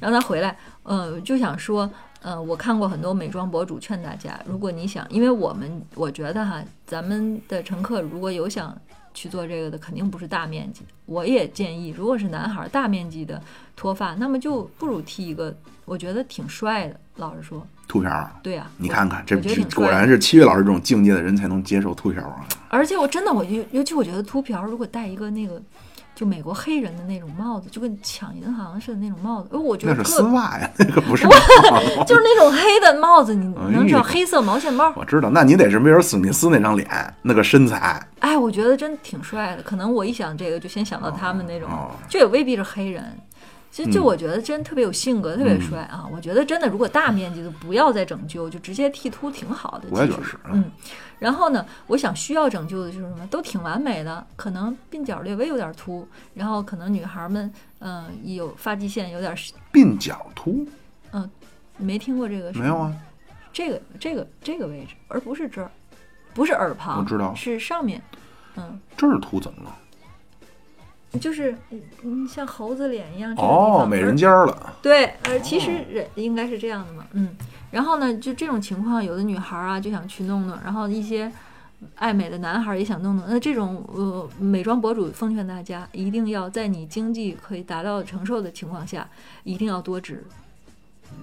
然后他回来，呃，就想说，呃，我看过很多美妆博主劝大家，如果你想，因为我们我觉得哈，咱们的乘客如果有想去做这个的，肯定不是大面积。我也建议，如果是男孩儿大面积的脱发，那么就不如剃一个，我觉得挺帅的。老实说，秃瓢儿。对呀、我你看看，这我觉得这挺帅的果然是七月老师这种境界的人才能接受秃瓢儿啊！而且我真的，我尤尤其我觉得秃瓢儿如果戴一个那个，就美国黑人的那种帽子，就跟抢银行似的那种帽子，哎我觉得那是丝袜呀，那个不是。就是那种黑的帽子，你哎能知道黑色毛线帽？我知道，那你得是威尔史密斯那张脸，那个身材，哎，我觉得真挺帅的。可能我一想这个，就先想到他们那种，哦这也未必是黑人。就就嗯我觉得真特别有性格，特别帅啊！我觉得真的，如果大面积的不要再拯救，就直接剃秃挺好的。其实我也觉得是嗯。然后呢，我想需要拯救的就是什么，都挺完美的，可能鬓角略微有点秃，然后可能女孩们，嗯、有发际线有点，鬓角秃嗯、没听过这个是没有啊？这个这个这个位置，而不是这儿，不是耳旁，我知道是上面，嗯，这儿秃怎么了？就是嗯，像猴子脸一样这个地哦，方美人尖儿了。对，呃，其实人应该是这样的嘛，嗯。然后呢，就这种情况，有的女孩儿啊就想去弄弄，然后一些爱美的男孩儿也想弄弄。那这种呃，美妆博主奉劝大家，一定要在你经济可以达到承受的情况下，一定要多植，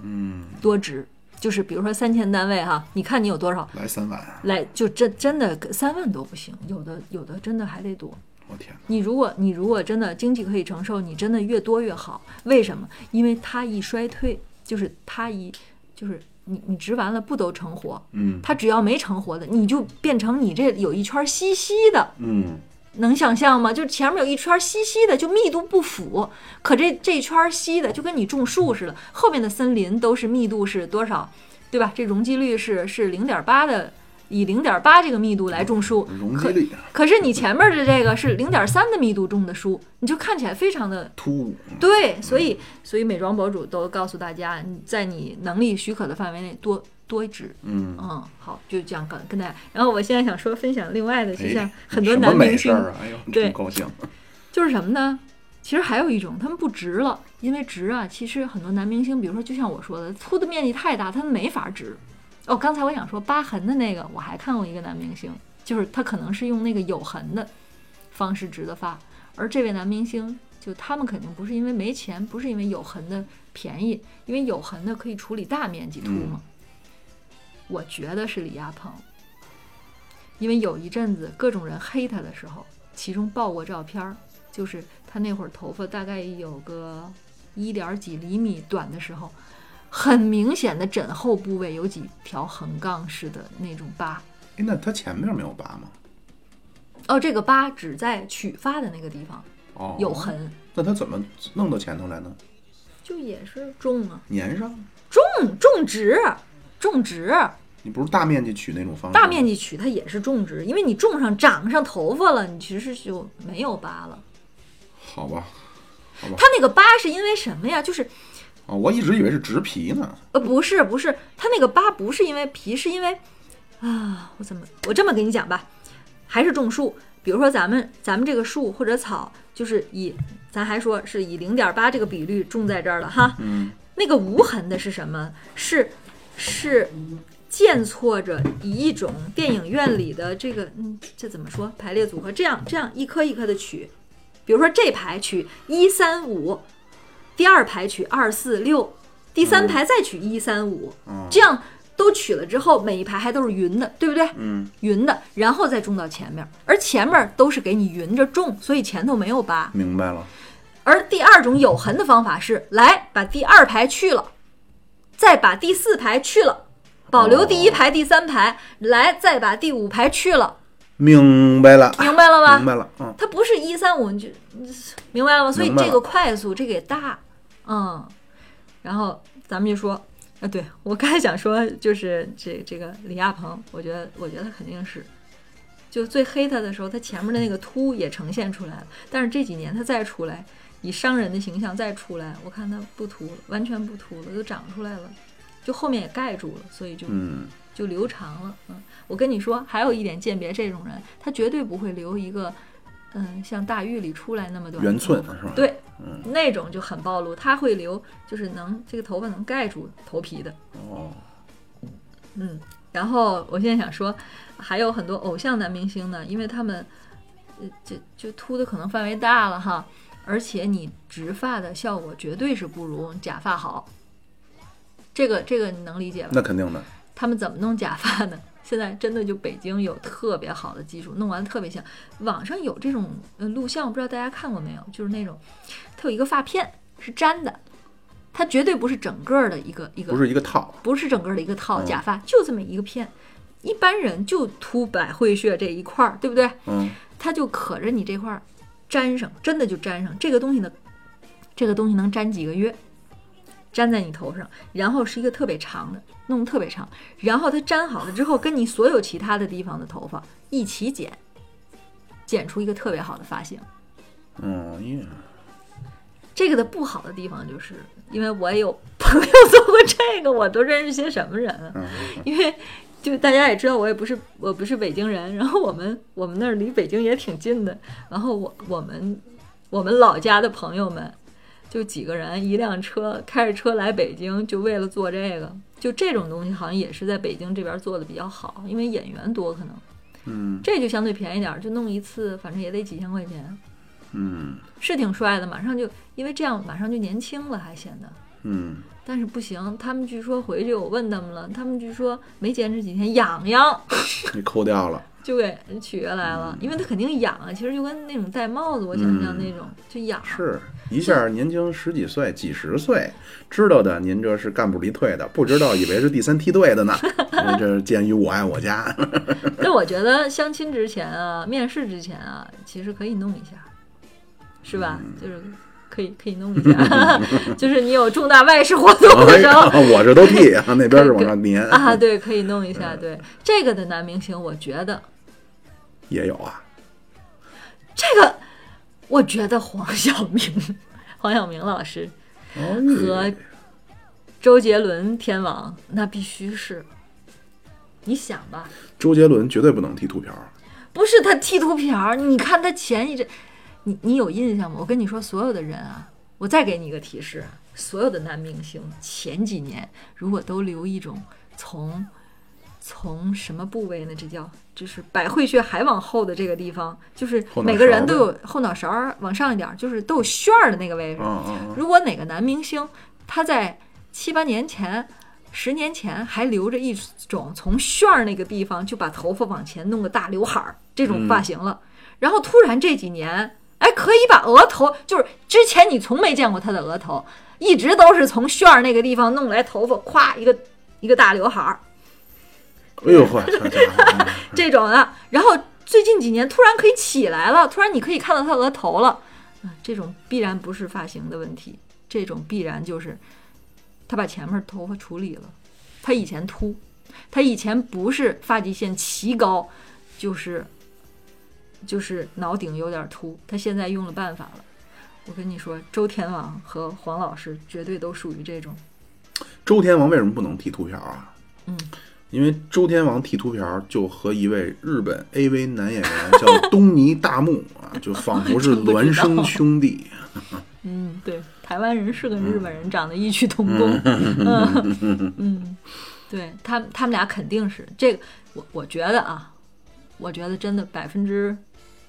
嗯，多植。就是比如说三千单位哈，你看你有多少，来三万，来就真真的三万都不行，有的有的真的还得多。我天！你如果你如果真的经济可以承受，你真的越多越好。为什么？因为它一衰退，就是它一就是你你植完了不都成活？嗯它只要没成活的，你就变成你这有一圈稀稀的，嗯，能想象吗？就前面有一圈稀稀的，就密度不符。可这这一圈稀的，就跟你种树似的，后面的森林都是密度是多少，对吧？这容积率是是零点八的，以零点八这个密度来种树，可容积率可是你前面的这个是零点三的密度种的树，你就看起来非常的突兀，对，所以所以美妆博主都告诉大家，你在你能力许可的范围内多多植。嗯，嗯，好，就这样跟跟大家。然后我现在想说分享另外的，就像哎很多男明星！哎呦，对真高兴。就是什么呢？其实还有一种，他们不植了，因为植啊，其实很多男明星，比如说就像我说的，秃的面积太大，他们没法植。哦，刚才我想说疤痕的那个，我还看过一个男明星，就是他可能是用那个有痕的方式植的发，而这位男明星就他们肯定不是因为没钱，不是因为有痕的便宜，因为有痕的可以处理大面积秃嘛。我觉得是李亚鹏，因为有一阵子各种人黑他的时候，其中爆过照片儿，就是他那会儿头发大概有个一点几厘米短的时候，很明显的枕后部位有几条横杠式的那种疤。哎，那它前面没有疤吗？哦，这个疤只在取发的那个地方哦，有。痕，那它怎么弄到前头来呢？就也是种啊，粘上？种种植，种植，你不是大面积取那种方式？大面积取它也是种植，因为你种上长上头发了，你其实就没有疤了。好吧，它那个疤是因为什么呀？就是哦，我一直以为是植皮呢。呃，不是不是，它那个疤不是因为皮，是因为啊，我怎么我这么跟你讲吧，还是种树，比如说咱们咱们这个树或者草，就是以咱还说是以零点八这个比率种在这儿了哈，嗯，那个无痕的是什么？是是间错着以一种电影院里的这个嗯，这怎么说排列组合？这样这样一颗一颗的取，比如说这排取一三五，第二排取二四六，第三排再取一三五，哦这样都取了之后，每一排还都是匀的，对不对？嗯，匀的，然后再种到前面，而前面都是给你匀着种，所以前头没有疤。明白了。而第二种有痕的方法是，来把第二排去了，再把第四排去了，保留第一排、第三排，来再把第五排去了，明白了，明白了吧？明白了。嗯，它不是一三五，你就明白了吗？所以这个快速，这个也大，嗯。然后咱们就说，啊，对我刚才想说，就是这这个李亚鹏，我觉得我觉得他肯定是，就最黑他的时候，他前面的那个秃也呈现出来了，但是这几年他再出来，以商人的形象再出来，我看他不秃了，完全不秃了，都长出来了，就后面也盖住了，所以就嗯就留长了。嗯，我跟你说，还有一点鉴别这种人，他绝对不会留一个，嗯，像大狱里出来那么短的圆寸是吧？对，嗯那种就很暴露，他会留，就是能这个头发能盖住头皮的。哦，嗯，然后我现在想说，还有很多偶像男明星呢，因为他们，呃，就就秃的可能范围大了哈，而且你植发的效果绝对是不如假发好。这个这个你能理解吧？那肯定的。他们怎么弄假发呢？现在真的就北京有特别好的技术，弄完特别像。网上有这种呃录像，不知道大家看过没有？就是那种，它有一个发片是粘的，它绝对不是整个儿的一个一个不是一个套，不是整个的一个套嗯假发，就这么一个片。一般人就秃百会穴这一块儿，对不对？嗯它就可着你这块儿粘上，真的就粘上。这个东西呢，这个东西能粘几个月，粘在你头上，然后是一个特别长的，弄得特别长，然后它粘好了之后，跟你所有其他的地方的头发一起剪，剪出一个特别好的发型。嗯，耶，这个的不好的地方就是，因为我也有 朋友做过这个，我都认识些什么人因为就大家也知道，我也不是我不是北京人，然后我们我们那儿离北京也挺近的，然后我我们我们老家的朋友们就几个人一辆车开着车来北京，就为了做这个，就这种东西好像也是在北京这边做的比较好，因为演员多，可能。嗯。这就相对便宜点儿，就弄一次，反正也得几千块钱，嗯。是挺帅的，马上就因为这样马上就年轻了，还显得。嗯，但是不行，他们据说回去我问他们了，他们据说没坚持几天痒痒，给抠掉了。就给取下来了，因为他肯定痒啊。其实就跟那种戴帽子，我想象那种、就痒。是一下年轻十几岁、几十岁，知道的您这是干部离退的，不知道以为是第三梯队的呢。您这是鉴于我爱我家，那我觉得相亲之前啊，面试之前啊，其实可以弄一下，是吧？嗯就是可以可以弄一下，就是你有重大外事活动的时候。哎我这都替啊，那边是往上粘啊，对，可以弄一下。对这个的男明星，我觉得也有啊。这个，我觉得黄晓明，黄晓明老师和周杰伦天王，那必须是。你想吧，周杰伦绝对不能剃秃瓢，不是他剃秃瓢，你看他前一阵，你你有印象吗？我跟你说，所有的人啊，我再给你一个提示，所有的男明星前几年如果都留一种从从什么部位呢？这叫就是百会穴还往后的这个地方，就是每个人都有后脑勺儿往上一点儿，就是都有旋儿的那个位置。如果哪个男明星他在七八年前、十年前还留着一种从旋儿那个地方就把头发往前弄个大刘海儿这种发型了，然后突然这几年，哎，可以把额头，就是之前你从没见过他的额头，一直都是从旋儿那个地方弄来头发，咵一个一个大刘海儿。嗯，哎呦嚯，这种的，然后最近几年突然可以起来了，突然你可以看到他额头了，啊，这种必然不是发型的问题，这种必然就是他把前面头发处理了，他以前秃，他以前不是发际线奇高，就是就是脑顶有点秃，他现在用了办法了。我跟你说，周天王和黄老师绝对都属于这种，周天王为什么不能剃秃瓢啊？嗯，因为周天王剃秃瓢就和一位日本 AV 男演员叫 东尼大木啊，就仿佛是孪生兄弟。嗯，对，台湾人是跟日本人长得异曲同工，嗯。嗯，对他他们俩肯定是。这个，我我觉得啊，我觉得真的百分之，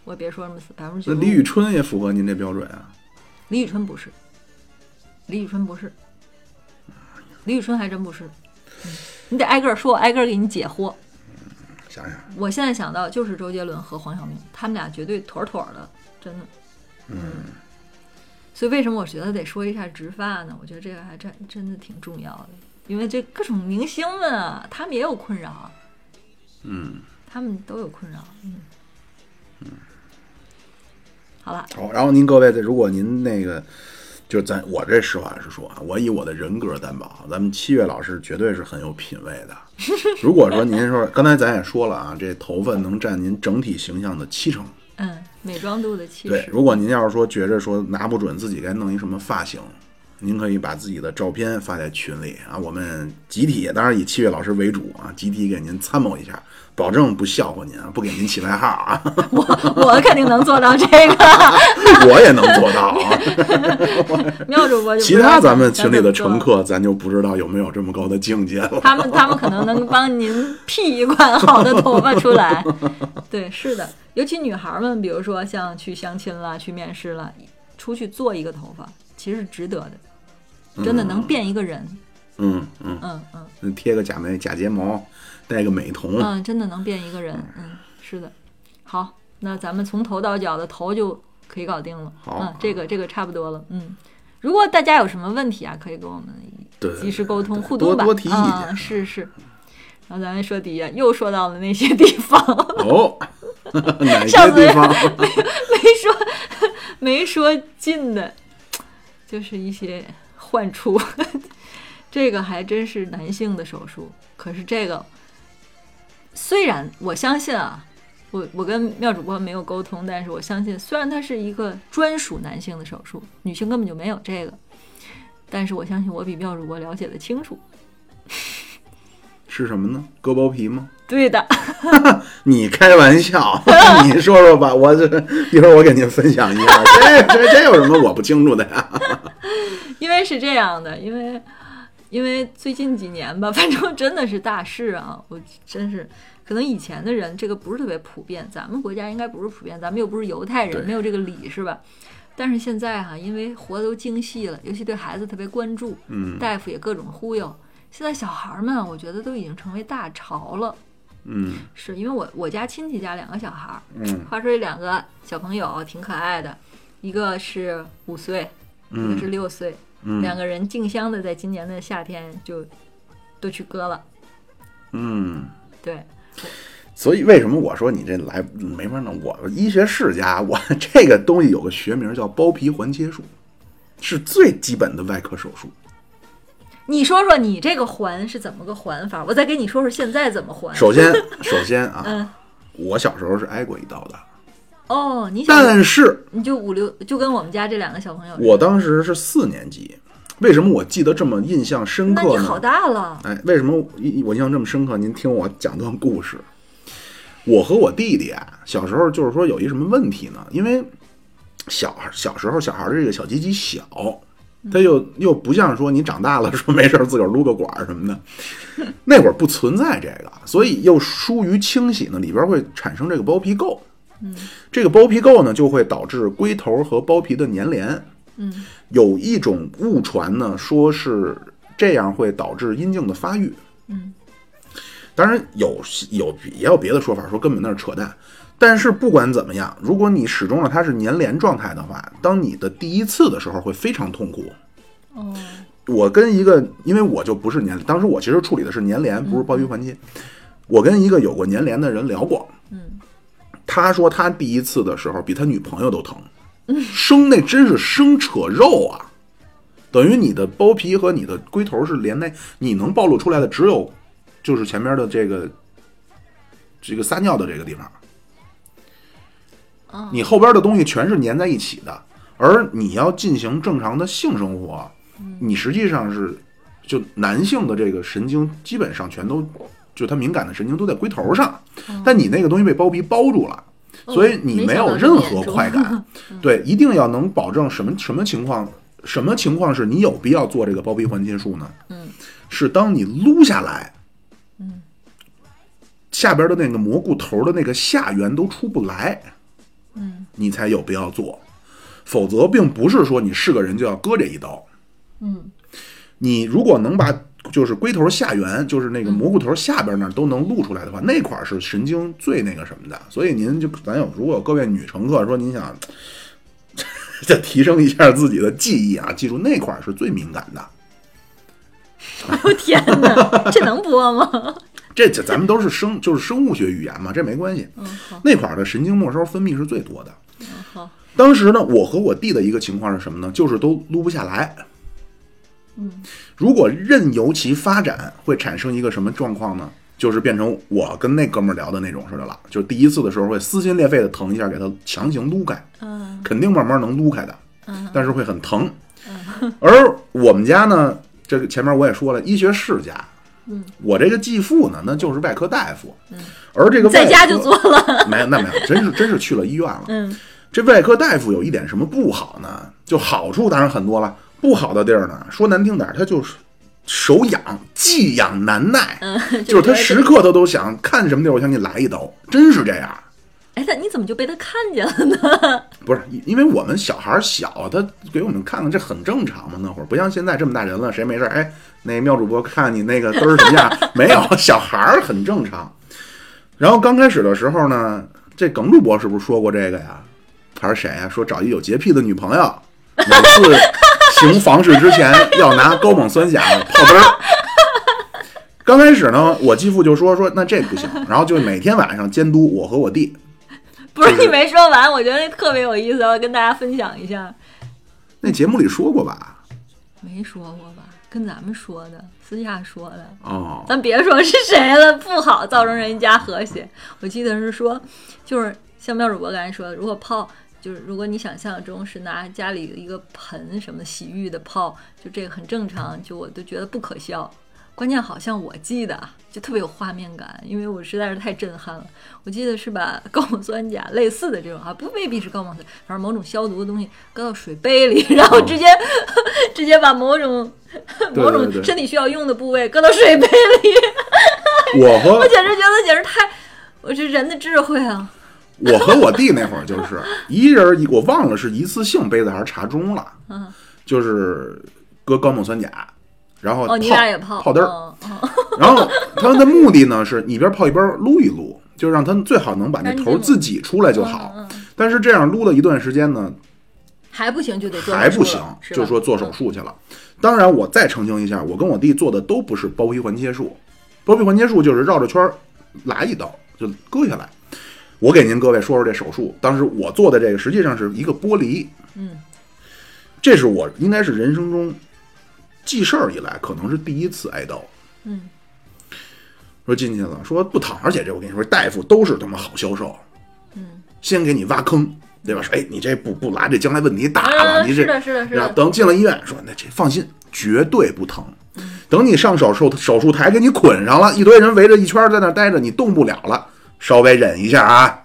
我别说什么百分之九，那李宇春也符合您这标准啊？李宇春不是，李宇春不是，李宇春还真不是，嗯，你得挨个说，我挨个给你解惑。想想，我现在想到就是周杰伦和黄晓明，他们俩绝对妥妥的，真的。嗯，所以为什么我觉得得说一下植发呢？我觉得这个还真真的挺重要的，因为这各种明星们啊，他们也有困扰，嗯，他们都有困扰。嗯，好了，好，然后您各位，如果您那个就咱我这实话实说啊，我以我的人格担保，咱们七月老师绝对是很有品位的。如果说您说刚才咱也说了啊，这头发能占您整体形象的七成。嗯，美妆度的七成对，如果您要是说觉着说拿不准自己该弄一什么发型，您可以把自己的照片发在群里啊，我们集体当然以七月老师为主啊，集体给您参谋一下，保证不笑话您啊，不给您起外号啊，我我肯定能做到这个，我也能做到啊。妙主播就其他咱们群里的乘客，咱就不知道有没有这么高的境界了。他们他们可能能帮您 P 一款好的头发出来。对，是的，尤其女孩们，比如说像去相亲啦、去面试啦，出去做一个头发，其实是值得的，真的能变一个人。嗯嗯，嗯嗯贴个假眉、假睫毛，戴个美瞳，嗯，真的能变一个人。嗯，是的。好，那咱们从头到脚的头就可以搞定了。好嗯，这个这个差不多了。嗯，如果大家有什么问题啊，可以跟我们及时沟通互多动吧。多提意见啊，是是。然后咱们说底下又说到了那些地方，哦，哪些地方？没说没说近的，就是一些患处。这个还真是男性的手术，可是这个虽然我相信啊，我我跟妙主播没有沟通，但是我相信，虽然它是一个专属男性的手术，女性根本就没有这个，但是我相信我比妙主播了解的清楚。是什么呢？割包皮吗？对的，你开玩笑，你说说吧，我这一会儿我给您分享一下，这这这有什么我不清楚的呀？因为是这样的，因为因为最近几年吧，反正真的是大事啊，我真是可能以前的人这个不是特别普遍，咱们国家应该不是普遍，咱们又不是犹太人，没有这个礼是吧？但是现在哈、因为活的都精细了，尤其对孩子特别关注，嗯大夫也各种忽悠。现在小孩儿们，我觉得都已经成为大潮了。嗯是因为我我家亲戚家两个小孩儿，嗯话说这两个小朋友挺可爱的，一个是五岁，一个是嗯六岁，嗯两个人竞相的在今年的夏天就都去割了。嗯。对，所以为什么我说你这来没法弄？我医学世家，我这个东西有个学名叫包皮环切术，是最基本的外科手术。你说说你这个环是怎么个环法？我再给你说说现在怎么环。首先，首先啊，嗯，我小时候是挨过一刀的，哦，你想但是你就五六，就跟我们家这两个小朋友，我当时是四年级。为什么我记得这么印象深刻那你好？大了。哎，为什么我印象这么深刻？您听我讲段故事。我和我弟弟啊，小时候就是说有一什么问题呢？因为小小时候小孩的这个小鸡鸡小，他又又不像说你长大了说没事自个儿撸个管儿什么的，那会儿不存在这个，所以又疏于清洗呢，里边会产生这个包皮垢。嗯这个包皮垢呢，就会导致龟头和包皮的粘连。嗯有一种误传呢，说是这样会导致阴茎的发育。嗯当然有有也有别的说法，说根本那是扯淡。但是不管怎么样，如果你始终让它是粘连状态的话，当你的第一次的时候会非常痛苦。哦我跟一个，因为我就不是粘，当时我其实处理的是粘连，不是包皮环切。我跟一个有过粘连的人聊过，嗯他说他第一次的时候比他女朋友都疼，生那真是生扯肉啊，等于你的包皮和你的龟头是连在，你能暴露出来的只有就是前面的这个这个撒尿的这个地方，哦。你后边的东西全是粘在一起的，而你要进行正常的性生活，你实际上是就男性的这个神经基本上全都就它敏感的神经都在龟头上，但你那个东西被包皮包住了。所以你没有任何快感，对，一定要能保证什么什么情况，什么情况是你有必要做这个包皮环切术呢？嗯，是当你撸下来，嗯，下边的那个蘑菇头的那个下缘都出不来，嗯。你才有必要做，否则并不是说你是个人就要割这一刀。嗯。你如果能把就是龟头下缘，就是那个蘑菇头下边那儿都能露出来的话，那块儿是神经最那个什么的。所以您就咱有如果有各位女乘客说您想再提升一下自己的记忆啊，记住那块儿是最敏感的。哎 呦天哪，这能播吗？这 这咱们都是生就是生物学语言嘛，这没关系。嗯好那块儿的神经末梢分泌是最多的。嗯好当时呢，我和我弟的一个情况是什么呢？就是都撸不下来。嗯，如果任由其发展，会产生一个什么状况呢？就是变成我跟那哥们儿聊的那种似的了。就是第一次的时候会撕心裂肺的疼一下，给他强行撸开，嗯肯定慢慢能撸开的，嗯但是会很疼。而我们家呢，这个前面我也说了，医学世家。嗯，我这个继父呢，那就是外科大夫。嗯，而这个外在家就科做了。没有，那没有，真是真是去了医院了。嗯这外科大夫有一点什么不好呢？就好处当然很多了，不好的地儿呢，说难听点儿，他就是手痒，技痒难耐，嗯，就是他时刻他都想看什么地儿，我想给你来一刀，真是这样。哎，他你怎么就被他看见了呢？不是，因因为我们小孩儿小，他给我们看看，这很正常嘛。那会儿不像现在这么大人了，谁没事儿？哎，那妙主播看你那个嘚儿什么样？没有，小孩儿很正常。然后刚开始的时候呢，这耿主播是不是说过这个呀？还是谁呀？说找一有洁癖的女朋友，每次行房事之前要拿高锰酸钾泡杯儿。刚开始呢，我继父就说说那这不行，然后就每天晚上监督我和我弟。不是你没说完，我觉得那特别有意思，我要跟大家分享一下。那节目里说过吧？没说过吧？跟咱们说的，私下说的。哦，咱别说是谁了，不好造成人家和谐。我记得是说，就是像妙主播刚才说的，如果泡，就是如果你想象中是拿家里的一个盆什么洗浴的泡，就这个很正常，就我都觉得不可笑。关键好像我记得啊就特别有画面感，因为我实在是太震撼了。我记得是把 高锰酸钾类似的这种啊，不未必是高锰酸，反正某种消毒的东西搁到水杯里，然后直接、直接把某种某种身体需要用的部位搁到水杯里。我 我简直觉得简直太，我这人的智慧啊！我和我弟那会儿就是一人一，我忘了是一次性杯子还是茶盅了，嗯，就是搁高锰酸钾，然后泡泡泡嘚儿，然后它的目的呢是你一边泡一边撸一撸，就让它最好能把那头自己出来就好。嗯嗯但是这样撸了一段时间呢，还不行就得做还不行就说做手术去了。当然，我再澄清一下，我跟我弟做的都不是包皮环切术，包皮环切术就是绕着圈儿来一刀就割下来。我给您各位说说这手术，当时我做的这个实际上是一个剥离，嗯，这是我应该是人生中记事儿以来可能是第一次挨刀。嗯，说进去了，说不疼，而且这我跟你说，大夫都是他妈好销售，嗯，先给你挖坑，对吧？说哎，你这不不拉，这将来问题大了，嗯你这是的是的是的等进了医院，说那这放心，绝对不疼。嗯等你上手术手术台给你捆上了，一堆人围着一圈在那待着，你动不了了，稍微忍一下啊，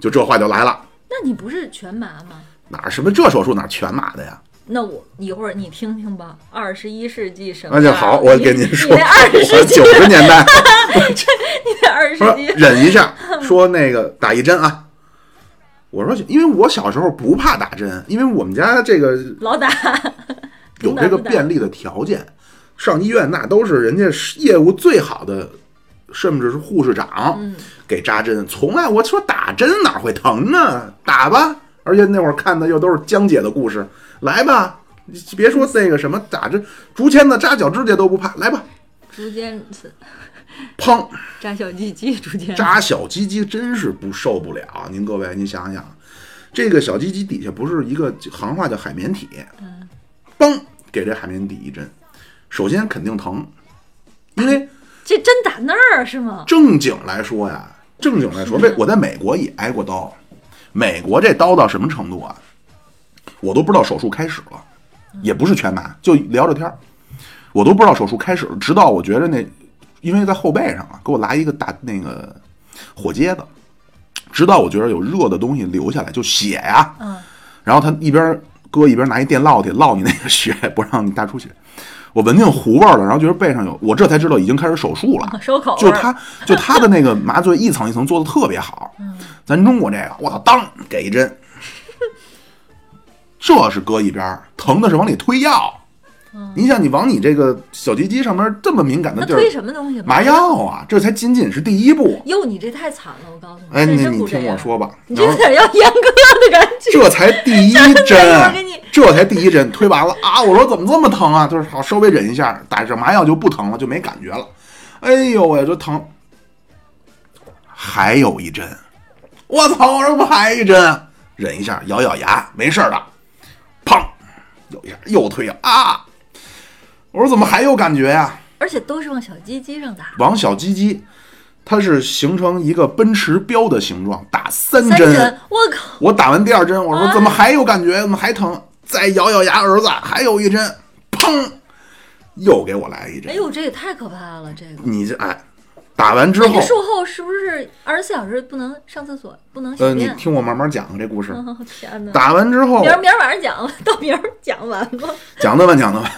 就这话就来了。那你不是全麻吗？哪什么这手术哪全麻的呀？那我一会儿你听听吧，二十一世纪什么？那就好，我你给您说，二十九十年代，你那二十说世纪，忍一下，说那个打一针啊。我说，因为我小时候不怕打针，因为我们家这个老打，有这个便利的条件，上医院那都是人家业务最好的，甚至是护士长嗯给扎针，从来我说打针哪会疼呢？打吧，而且那会儿看的又都是江姐的故事，来吧，你别说那个什么打针，竹签子扎脚指甲都不怕，来吧，竹签子砰，扎小鸡鸡，逐渐扎小鸡鸡真是不受不了。您各位，您想想，这个小鸡鸡底下不是一个行话叫海绵体，嗯，嘣，给这海绵底一针，首先肯定疼，因为这针打那儿是吗？正经来说呀，正经来说，为我在美国也挨过刀，美国这刀到什么程度啊？我都不知道手术开始了，也不是全麻，就聊着天儿，我都不知道手术开始了，直到我觉着那，因为在后背上啊，给我来一个大那个火疖子，直到我觉得有热的东西流下来，就血呀、嗯，然后他一边割一边拿一电烙铁烙你那个血，不让你大出血。我闻见糊味儿了，然后觉得背上有，我这才知道已经开始手术了。就他，就他的那个麻醉一层一层做的特别好。咱中国这个，我操，当给一针，这是搁一边儿，疼的是往里推药。你想，你往你这个小鸡鸡上面这么敏感的地儿，推什么东西？麻药啊，这才仅仅是第一步。哟，你这太惨了，我告诉你，哎，你你听我说吧，你这有点要阉割的感觉。这才第一针 这才第一针，推完了啊！我说怎么这么疼啊？就是好稍微忍一下，打上麻药就不疼了，就没感觉了。哎呦喂，这疼！还有一针，我操！我说不还一针？忍一下，咬咬牙，没事儿的，砰，又一下又推啊！我说怎么还有感觉呀？而且都是往小鸡鸡上打，往小鸡鸡，它是形成一个奔驰标的形状，打三三针。我靠！我打完第二针，我说怎么还有感觉？怎么还疼？再咬咬牙，儿子还有一针，砰，又给我来一针。哎呦，这也太可怕了！这个，你这哎，打完之后术后是不是二十四小时不能上厕所，不能小呃，你？听我慢慢讲这故事。哦天哪！打完之后明，儿明儿晚上讲，到明儿讲完吧。讲得完，讲得完。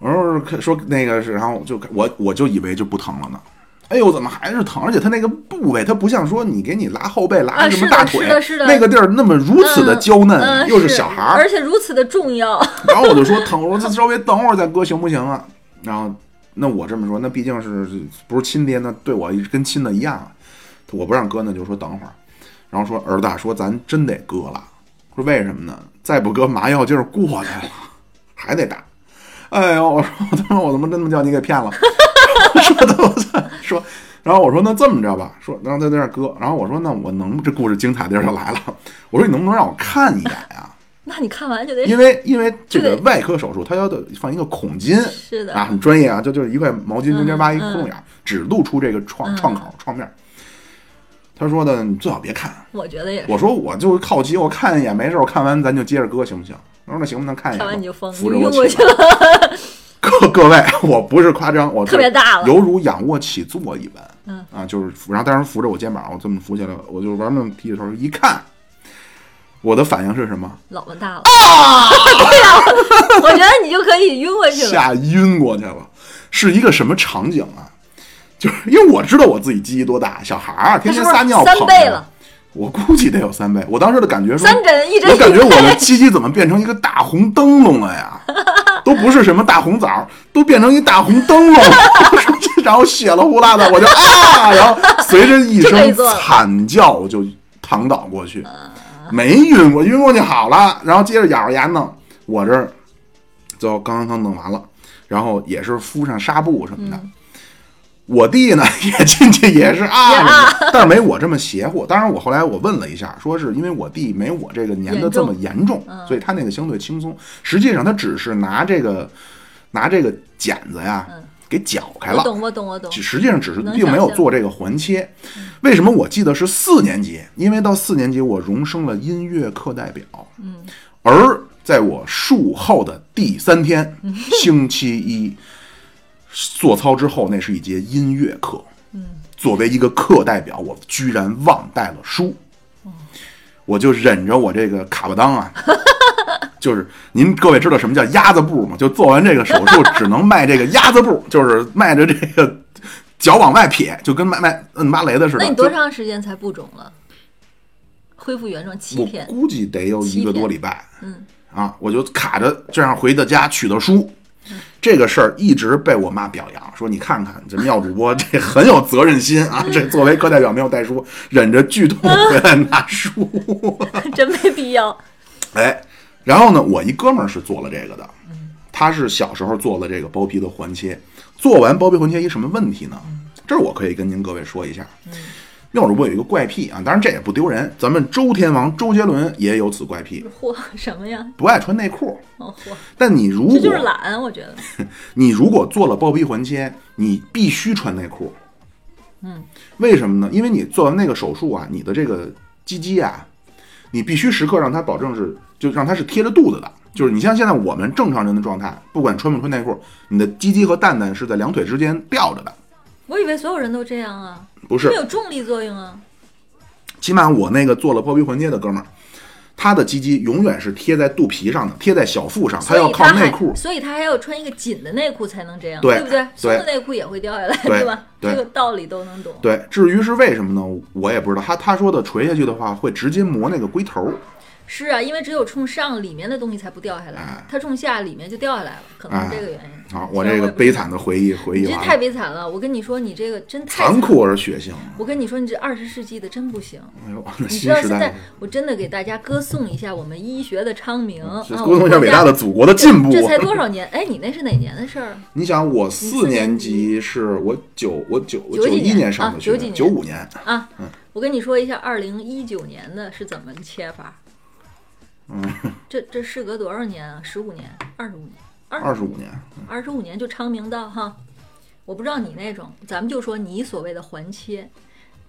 我说说那个是，然后就我我就以为就不疼了呢。哎呦，怎么还是疼？而且它那个部位，它不像说你给你拉后背、拉什么大腿，那个地儿那么如此的娇嫩，嗯，又是小孩儿。而且如此的重要。然后我就说疼，我说稍微等会儿再割行不行啊？然后那我这么说，那毕竟是不是亲爹，那对我跟亲的一样啊。我不让割，那就说等会儿。然后说儿子啊说咱真得割了，说为什么呢？再不割麻药劲儿过去了，还得打。哎呦，我说我他妈我他妈真他妈叫你给骗了，说的我操说。然后我说那这么着吧，说然后他在那儿割，然后我说那我能这故事精彩地儿就来了，我说你能不能让我看一眼呀、那你看完就得因为因为这个外科手术，它要的放一个孔巾是的啊，很专业啊，就就是一块毛巾中间挖一个窟窿眼儿，只露出这个创嗯创口创面儿。他说的你最好别看，我觉得也是。我说我就好奇，我看一眼没事儿，我看完咱就接着割行不行？他说那行吧，那看一眼吧。看完你就疯，你扶着我起晕过去来。了。各各位，我不是夸张，我特别大了犹如仰卧起坐一般。嗯啊，就是扶，然后当时扶着我肩膀，我这么扶起来，我就玩命低着头一看，我的反应是什么？老么大了啊！对 呀，我觉得你就可以晕过去了。吓晕过去了。是一个什么场景啊？就是因为我知道我自己鸡鸡多大，小孩儿啊，天天撒尿三捧着倍了，我估计得有三倍。我当时的感觉说，三针一针我感觉我的鸡鸡怎么变成一个大红灯笼了呀？都不是什么大红枣，都变成一大红灯笼。然后血了呼啦的，我就啊，然后随着一声惨叫，我就躺倒过去，没晕过，晕过去好了，然后接着咬着牙弄，我这儿就刚刚刚弄完了，然后也是敷上纱布什么的。我弟呢 也进去也是啊但是没我这么邪乎。当然，我后来我问了一下，说是因为我弟没我这个粘的这么严重，嗯所以他那个相对轻松。实际上，他只是拿这个拿这个剪子呀嗯给绞开了，我懂，我懂，我懂。实际上只是并没有做这个环切。为什么我记得是四年级？因为到四年级我荣升了音乐课代表。嗯，而在我术后的第三天，星期一做操之后，那是一节音乐课。嗯，作为一个课代表，我居然忘带了书。我就忍着我这个卡巴当啊，就是您各位知道什么叫鸭子步吗？就做完这个手术只能迈这个鸭子步，就是迈着这个脚往外撇，就跟迈迈摁芭蕾的似的。那你多长时间才不肿了？恢复原状七我天。估计得有一个多礼拜。嗯，啊，我就卡着这样回的家取的书。这个事儿一直被我妈表扬，说你看看这妙主播这很有责任心啊，这作为课代表没有带书，忍着剧痛回来拿书。真没必要。哎，然后呢，我一哥们儿是做了这个的，他是小时候做了这个包皮的环切，做完包皮环切一什么问题呢？这儿我可以跟您各位说一下。妙主播有一个怪癖啊，当然这也不丢人，咱们周天王周杰伦也有此怪癖，嚯，什么呀？不爱穿内裤。哦嚯，但你如这就是果懒，我觉得。你如果做了包皮环切，你必须穿内裤。嗯，为什么呢？因为你做完那个手术啊，你的这个鸡鸡啊，你必须时刻让它保证是，就让它是贴着肚子的。就是你像现在我们正常人的状态，不管穿不穿内裤，你的鸡鸡和蛋蛋是在两腿之间吊着的，我以为所有人都这样啊，不是没？有重力作用啊。起码我那个做了包皮环切的哥们儿，他的鸡鸡永远是贴在肚皮上的，贴在小腹上，他要靠内裤。所以他还要穿一个紧的内裤才能这样，对不对？松的内裤也会掉下来，对吧？对这个道理都能懂。对，至于是为什么呢？我也不知道。他他说的垂下去的话，会直接磨那个龟头。是啊，因为只有冲上里面的东西才不掉下来哎，它冲下里面就掉下来了，可能是这个原因。好，我虽然这个悲惨的回忆回忆你这太了，悲惨了！我跟你说，你这个真太惨残酷而血腥。我跟你说，你这二十世纪的真不行。哎呦，那你知新时代道现在，我真的给大家歌颂一下我们医学的昌明，是啊沟通一下伟大的祖国的进步。这才多少年？哎，你那是哪年的事儿？你想，我四四年年级级是我九我九我九几一年上的学九几，年九五年，啊，我跟你说一下，二零一九年的是怎么个切法？嗯，这这事隔多少年啊？十五年、二十五年、二十五年，二十五年就昌明道哈。我不知道你那种，咱们就说你所谓的环切，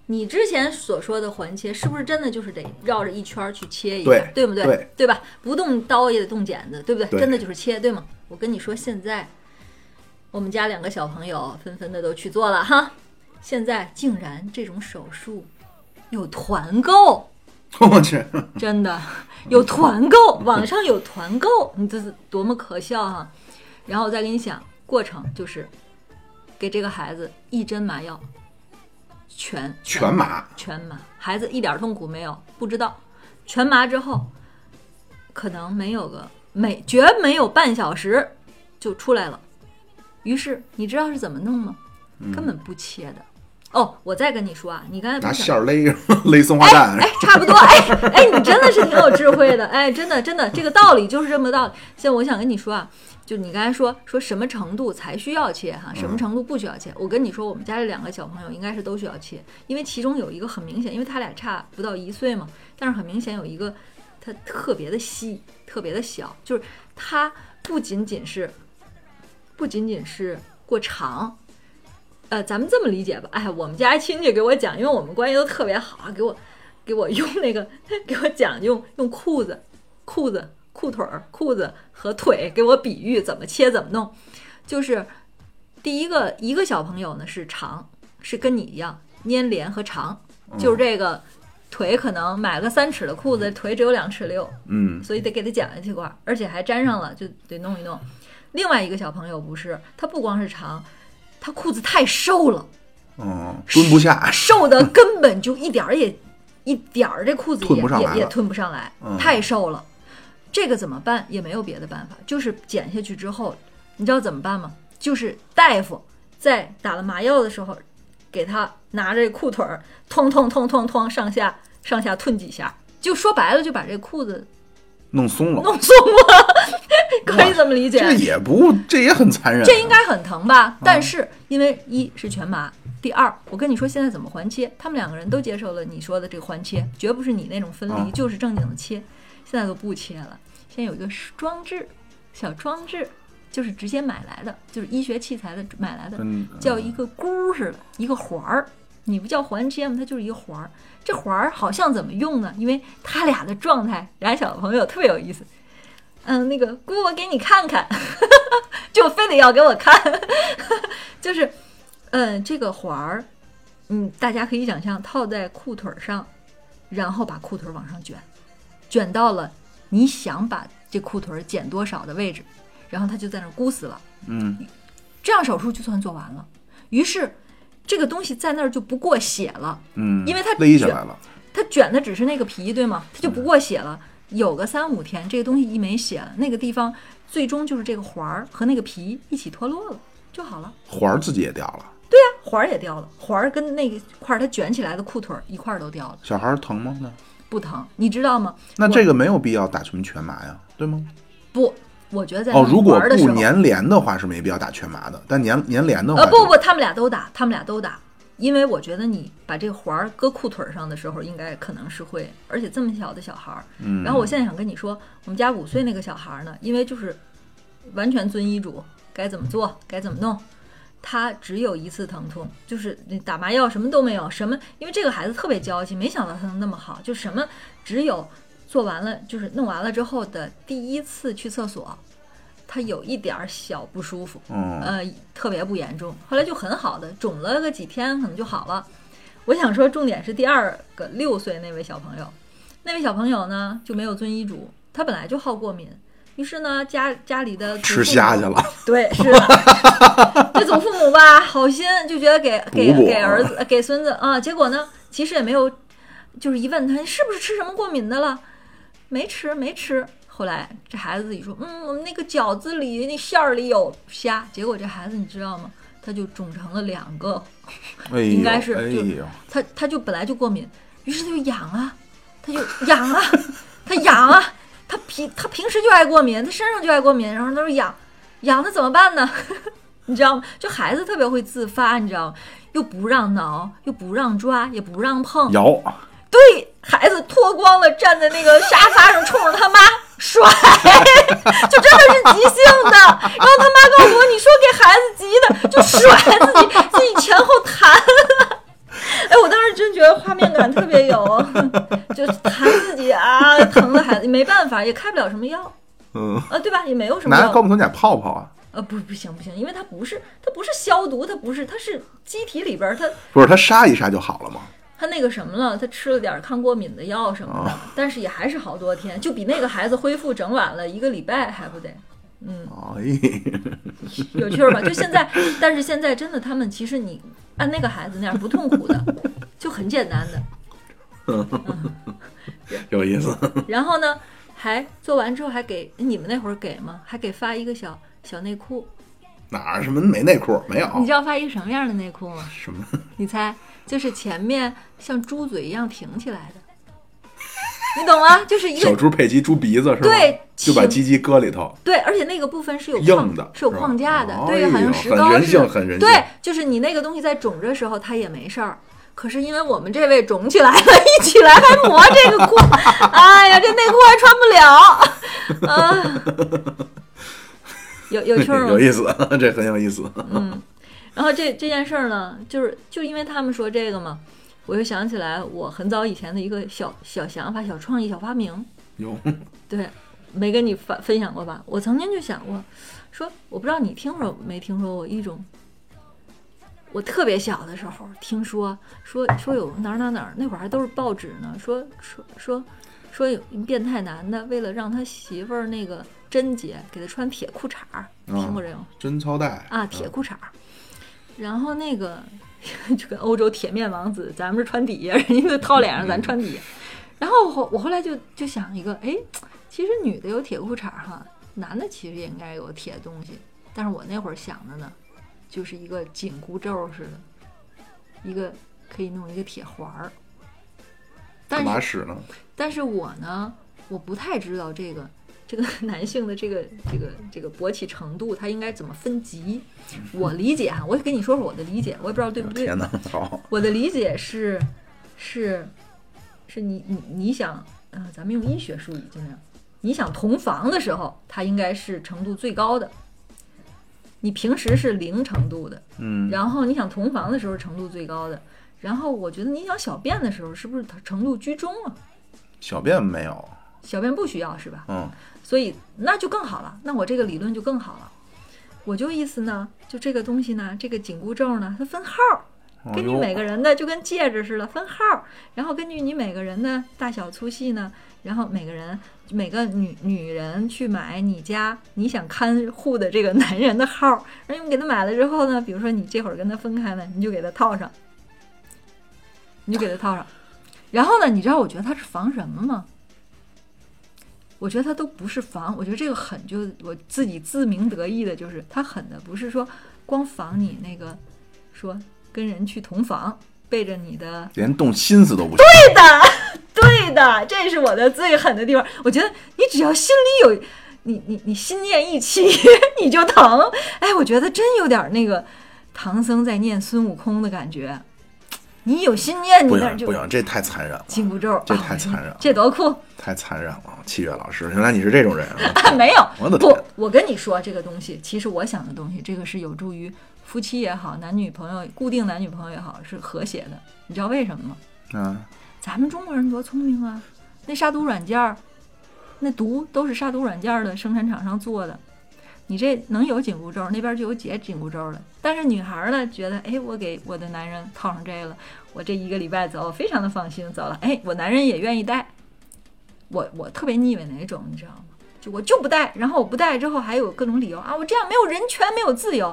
你之前所说的环切，是不是真的就是得绕着一圈去切一下，对不对？对对吧？不动刀也得动剪子，对不对？对真的就是切，对吗？我跟你说，现在我们家两个小朋友纷纷的都去做了哈，现在竟然这种手术有团购。我去，真的有团购，网上有团购，你这是多么可笑哈、然后我再给你讲过程，就是给这个孩子一针麻药，全全麻，全麻，孩子一点痛苦没有，不知道。全麻之后，可能没有个没绝没有半小时就出来了。于是你知道是怎么弄吗？根本不切的。哦，我再跟你说啊，你刚才不拿是线勒勒松花蛋，哎，差不多，哎哎，你真的是挺有智慧的，哎，真的真的，这个道理就是这么个道理。现在我想跟你说啊，就你刚才说说什么程度才需要切哈，什么程度不需要切？我跟你说，我们家这两个小朋友应该是都需要切，因为其中有一个很明显，因为他俩差不到一岁嘛，但是很明显有一个他特别的细，特别的小，就是他不仅仅是不仅仅是过长。呃，咱们这么理解吧，哎，我们家亲戚给我讲，因为我们关系都特别好，给我给我用那个 给我讲用用裤子、裤子、裤腿儿、裤子和腿给我比喻怎么切怎么弄，就是第一个一个小朋友呢是长，是跟你一样粘连和长，就是这个腿可能买个三尺的裤子，腿只有两尺六，嗯，所以得给他剪下去块儿，而且还粘上了，就得弄一弄。另外一个小朋友不是，他不光是长，他裤子太瘦了。嗯，蹲不下，瘦的根本就一点儿也一点儿这裤子也也也吞不上来，嗯太瘦了。这个怎么办？也没有别的办法，就是减下去之后，你知道怎么办吗？就是大夫在打了麻药的时候，给他拿着裤腿儿，通通通通通上下上下吞几下，就说白了，就把这裤子弄松了，弄松了，可以这么理解。这也不，这也很残忍啊，这应该很疼吧？但是因为一是全麻，第二，我跟你说现在怎么环切，他们两个人都接受了你说的这个环切，绝不是你那种分离，啊就是正经的切。现在都不切了，现在有一个装置，小装置，就是直接买来的，就是医学器材的买来的，叫一个箍似的，一个环儿。你不叫环切吗？它就是一个环儿。这环儿好像怎么用呢？因为他俩的状态，俩小朋友特别有意思。嗯，那个姑，我给你看看，就非得要给我看，就是，嗯，这个环儿，嗯，大家可以想象套在裤腿儿上，然后把裤腿儿往上卷，卷到了你想把这裤腿儿剪多少的位置，然后它就在那儿箍死了。嗯，这样手术就算做完了。于是这个东西在那儿就不过血了，嗯，因为它勒下来了，它卷的只是那个皮，对吗？它就不过血了。有个三五天，这个东西一没血了，那个地方最终就是这个环儿和那个皮一起脱落了就好了。环儿自己也掉了，对呀、环儿也掉了，环儿跟那个块儿它卷起来的裤腿儿一块儿都掉了，小孩儿疼吗？那不疼，你知道吗？那这个没有必要打什么全麻呀，对吗？不，我觉得在哦，如果不粘连的话是没必要打全麻的，但粘粘连的话就，呃不不，他们俩都打，他们俩都打，因为我觉得你把这个环儿搁裤腿儿上的时候，应该可能是会，而且这么小的小孩儿，嗯，然后我现在想跟你说，我们家五岁那个小孩儿呢，因为就是完全遵医嘱，该怎么做该怎么弄，他只有一次疼痛，就是你打麻药什么都没有，什么，因为这个孩子特别娇气，没想到他能那么好，就什么只有做完了，就是弄完了之后的第一次去厕所，他有一点儿小不舒服，嗯，呃，特别不严重，后来就很好的，肿了个几天可能就好了。我想说，重点是第二个六岁那位小朋友，那位小朋友呢就没有遵医嘱，他本来就好过敏，于是呢家家里的祖吃虾去了，对，是这祖父母吧，好心就觉得给 给给儿子给孙子啊，结果呢，其实也没有，就是一问他是不是吃什么过敏的了，没吃没吃。后来这孩子自己说，嗯，我们那个饺子里那馅儿里有虾，结果这孩子你知道吗？他就肿成了两个，哎，应该是他他就本来就过敏，于是他就痒啊，他就痒啊，他痒啊，他平他平时就爱过敏，他身上就爱过敏，然后他说痒，痒他怎么办呢？你知道吗？就孩子特别会自发，你知道吗？又不让挠，又不让抓，也不让碰，摇，对孩子脱光了站在那个沙发上，冲着他妈甩，就真的是即兴的。然后他妈告诉我，你说给孩子急的，就甩自己自己前后弹。哎，我当时真觉得画面感特别有，就弹自己啊，疼的孩子没办法，也开不了什么药嗯，啊，对吧？也没有什么药。拿高木酸钾泡泡啊，呃，不不行不行，因为它不是它不是消毒，它不是它是机体里边儿它不是它杀一杀就好了吗？他那个什么了，他吃了点抗过敏的药什么的，但是也还是好多天，就比那个孩子恢复整晚了一个礼拜还不得，嗯，哎，有趣儿吧？就现在，但是现在真的，他们其实你按那个孩子那样不痛苦的，就很简单的。有意思。然后呢，还做完之后还给你们那会儿给吗？还给发一个小小内裤，哪儿什么没内裤没有？你知道发一个什么样的内裤吗？什么？你猜，就是前面像猪嘴一样挺起来的，你懂吗？就是一个小猪佩奇猪鼻子是吧？对就把鸡鸡搁里头。对，而且那个部分是有硬框的是有框架的，哎对，好像石膏很人性很人性对，就是你那个东西在肿着时候，它也没事儿。可是因为我们这位肿起来了，一起来还磨这个裤，哎呀，这内裤还穿不了，啊，有有趣儿 吗有？意思，这很有意思。嗯然后这这件事儿呢，就是就因为他们说这个嘛，我就想起来我很早以前的一个小小想法、小创意、小发明。有对，没跟你分分享过吧？我曾经就想过，说我不知道你听说没听说过一种，我特别小的时候听说说说有哪儿哪儿哪儿，那会儿还都是报纸呢，说说说说有一变态男的为了让他媳妇儿那个贞洁，给他穿铁裤衩儿，听过这个吗？贞操带啊，铁裤衩儿。然后那个 就跟欧洲铁面王子，咱们是穿底下，人家就套脸上，咱穿底下。然后我后我后来就就想一个，哎，其实女的有铁裤衩儿哈，男的其实也应该有铁东西。但是我那会儿想的呢，就是一个紧箍咒似的，一个可以弄一个铁环儿。但是干嘛使呢？但是我呢，我不太知道这个这个 男性的这个这个这个勃起程度，它应该怎么分级。我理解哈，我也跟你说说我的理解，我也不知道对不对。天哪，好，我的理解是，是，是你你你想，呃，咱们用医学术语就那样，你想同房的时候，它应该是程度最高的。你平时是零程度的，嗯，然后你想同房的时候程度最高的，然后我觉得你想小便的时候是不是程度居中啊？小便没有，小便不需要是吧？嗯，所以那就更好了，那我这个理论就更好了。我就意思呢，就这个东西呢，这个紧箍咒呢，它分号根据每个人的就跟戒指似的分号儿，然后根据你每个人的大小粗细呢，然后每个人每个女女人去买你家你想看护的这个男人的号儿，然后你给他买了之后呢，比如说你这会儿跟他分开了，你就给他套上，你就给他套上，然后呢，你知道我觉得他是防什么吗？我觉得他都不是防，我觉得这个狠就我自己自鸣得意的，就是他狠的不是说光防你那个说跟人去同房，背着你的连动心思都不行。对的，对的，这是我的最狠的地方。我觉得你只要心里有你你你心念一起，你就疼。哎，我觉得真有点那个唐僧在念孙悟空的感觉。你有心念，你不那就不行，这太残忍了，紧箍咒，这啊太残忍了这多酷！太残忍了。七月老师，原来你是这种人啊！没有，不我的天，我跟你说这个东西，其实我想的东西，这个是有助于夫妻也好，男女朋友固定男女朋友也好，是和谐的。你知道为什么吗？啊，咱们中国人多聪明啊！那杀毒软件儿，那毒都是杀毒软件儿的生产厂商做的。你这能有紧箍咒，那边就有解紧箍咒了。但是女孩儿呢，觉得哎，我给我的男人套上这个了，我这一个礼拜走，非常的放心，走了。哎，我男人也愿意戴。我我特别腻歪哪种，你知道吗？就我就不戴，然后我不戴之后还有各种理由啊，我这样没有人权，没有自由。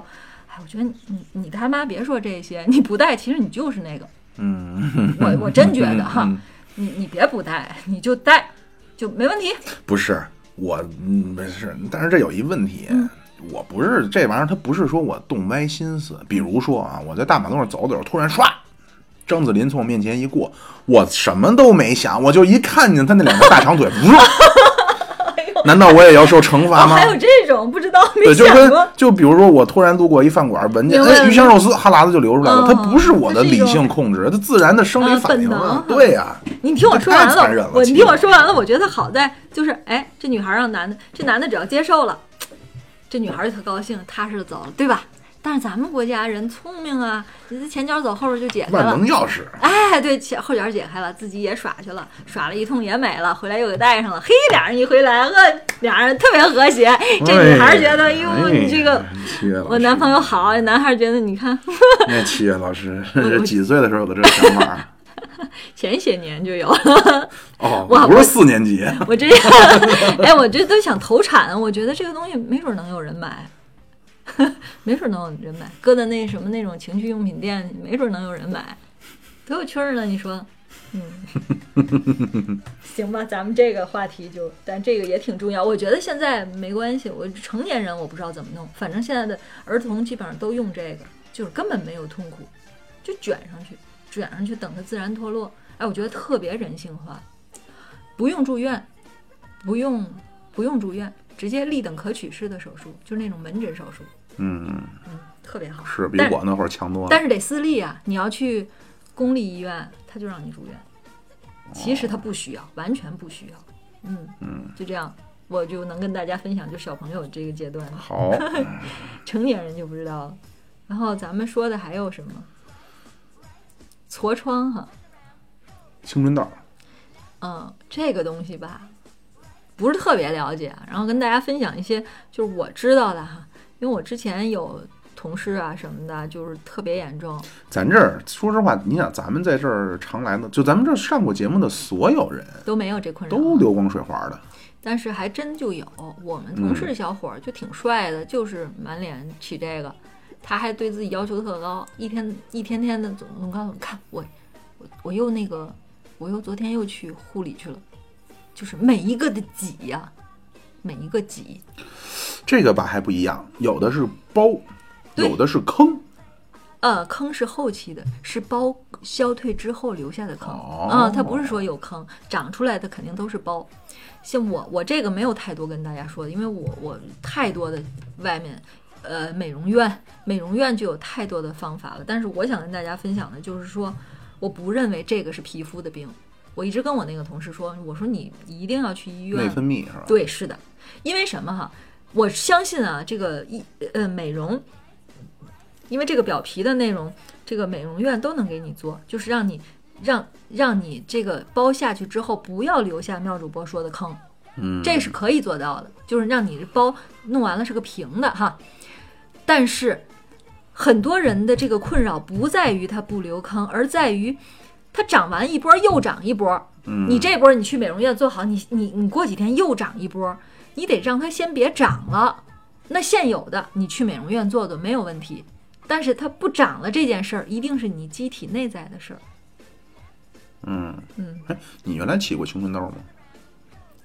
哎，我觉得你你他妈别说这些，你不戴，其实你就是那个。嗯，我我真觉得哈，嗯你你别不戴，你就戴就没问题。不是我，嗯，不是，但是这有一问题，嗯我不是这玩意儿，它不是说我动歪心思。比如说啊，我在大马路上走着走着，突然唰，张子林从我面前一过，我什么都没想，我就一看见他那两个大长腿，呜，难道我也要受惩罚哦，吗？还有这种不知道没对，就过跟。就比如说我突然路过一饭馆，闻见哎鱼香肉丝，哈喇子就流出来了，嗯它不是我的理性控制，它自然的生理嗯反应。对呀，你听我说完了我你听我说完了，我觉得好在就是，哎，这女孩让男的，这男的只要接受了，这女孩就特高兴，踏实的走了，对吧？但是咱们国家人聪明啊，你这前脚走，后边就解开了万能。钥匙。哎，对，前后脚解开了，自己也耍去了，耍了一通也没了，回来又给带上了。嘿，俩人一回来，呵，俩人特别和谐。这女孩觉得，哎呦，哎你这个我男朋友好，男孩觉得你看，那七月老师几岁的时候有的这个想法？前些年就有了。哦，我不是四年级，我这，哎，我这都想投产，我觉得这个东西没准能有人买，没准能有人买，搁在那什么那种情趣用品店，没准能有人买，多有趣儿呢！你说，嗯，行吧，咱们这个话题就，但这个也挺重要。我觉得现在没关系，我成年人我不知道怎么弄，反正现在的儿童基本上都用这个，就是根本没有痛苦，就卷上去，卷上去，等它自然脱落。哎，我觉得特别人性化。不用住院，不用不用住院，直接立等可取式的手术，就是那种门诊手术，嗯，嗯，特别好。是比我那会儿强多了。但是得私立啊，你要去公立医院，他就让你住院。其实他不需要，完全不需要。嗯嗯，就这样，我就能跟大家分享，就小朋友这个阶段，好，成年人就不知道了。然后咱们说的还有什么？痤疮哈，青春痘，嗯，这个东西吧，不是特别了解，然后跟大家分享一些就是我知道的哈，因为我之前有同事啊什么的，就是特别严重，咱这儿说实话，你想咱们在这儿常来的，就咱们这儿上过节目的所有人都没有这困扰，都流光水滑的。但是还真就有我们同事小伙儿就挺帅的，就是满脸起这个，他还对自己要求特高，一天一天天的总总告诉我，看我我我又那个我又昨天又去护理去了，就是每一个的挤呀、每一个挤，这个吧还不一样，有的是包，有的是坑。呃，坑是后期的，是包消退之后留下的坑。哦嗯，它不是说有坑，长出来的肯定都是包。像我，我这个没有太多跟大家说的，因为我我太多的外面，呃，美容院，美容院就有太多的方法了。但是我想跟大家分享的就是说，我不认为这个是皮肤的病。我一直跟我那个同事说，我说你一定要去医院，内分泌是吧？对，是的，因为什么哈？我相信啊，这个一呃美容，因为这个表皮的内容，这个美容院都能给你做，就是让你让让你这个包下去之后，不要留下妙主播说的坑，嗯，这是可以做到的，就是让你包弄完了是个平的哈。但是很多人的这个困扰不在于它不留坑，而在于它长完一波又长一波。嗯你这波你去美容院做好，你你你过几天又长一波，你得让它先别长了。那现有的你去美容院做做没有问题，但是它不长了这件事儿，一定是你机体内在的事儿。嗯，嗯，哎，你原来起过青春痘吗？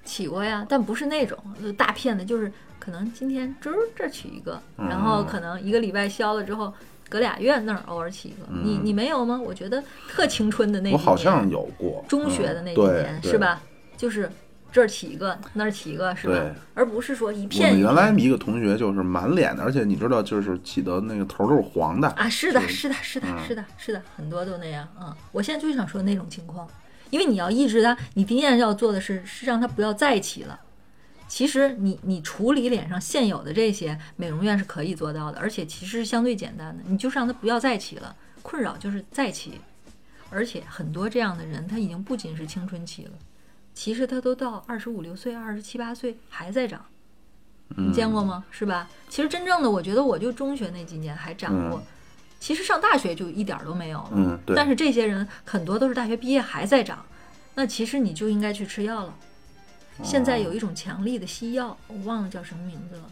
起过呀，但不是那种呃大片的，就是可能今天这儿起一个，然后可能一个礼拜消了之后，隔俩月那儿偶尔起一个。你你没有吗？我觉得特青春的那几我好像有过中学的那嗯几年、对是？吧？就是这儿起一个，那儿起一个是吧？而不是说一片我片一们原来一个同学就是满脸的，而且你知道，就是起的那个头都是黄的啊，是的，是是的，是的，嗯是的，是的，很多都那样啊、嗯。我现在就想说那种情况，因为你要抑制它，你第一件要做的是是让它不要再起了。其实你你处理脸上现有的这些，美容院是可以做到的，而且其实是相对简单的。你就是让它不要再起了，困扰就是再起，而且很多这样的人，他已经不仅是青春期了，其实他都到二十五六岁、二十七八岁还在长。你见过吗？是吧？其实真正的，我觉得我就中学那几年还长过，嗯其实上大学就一点儿都没有了。嗯，对。但是这些人很多都是大学毕业还在长，那其实你就应该去吃药了。现在有一种强力的西药，我忘了叫什么名字了，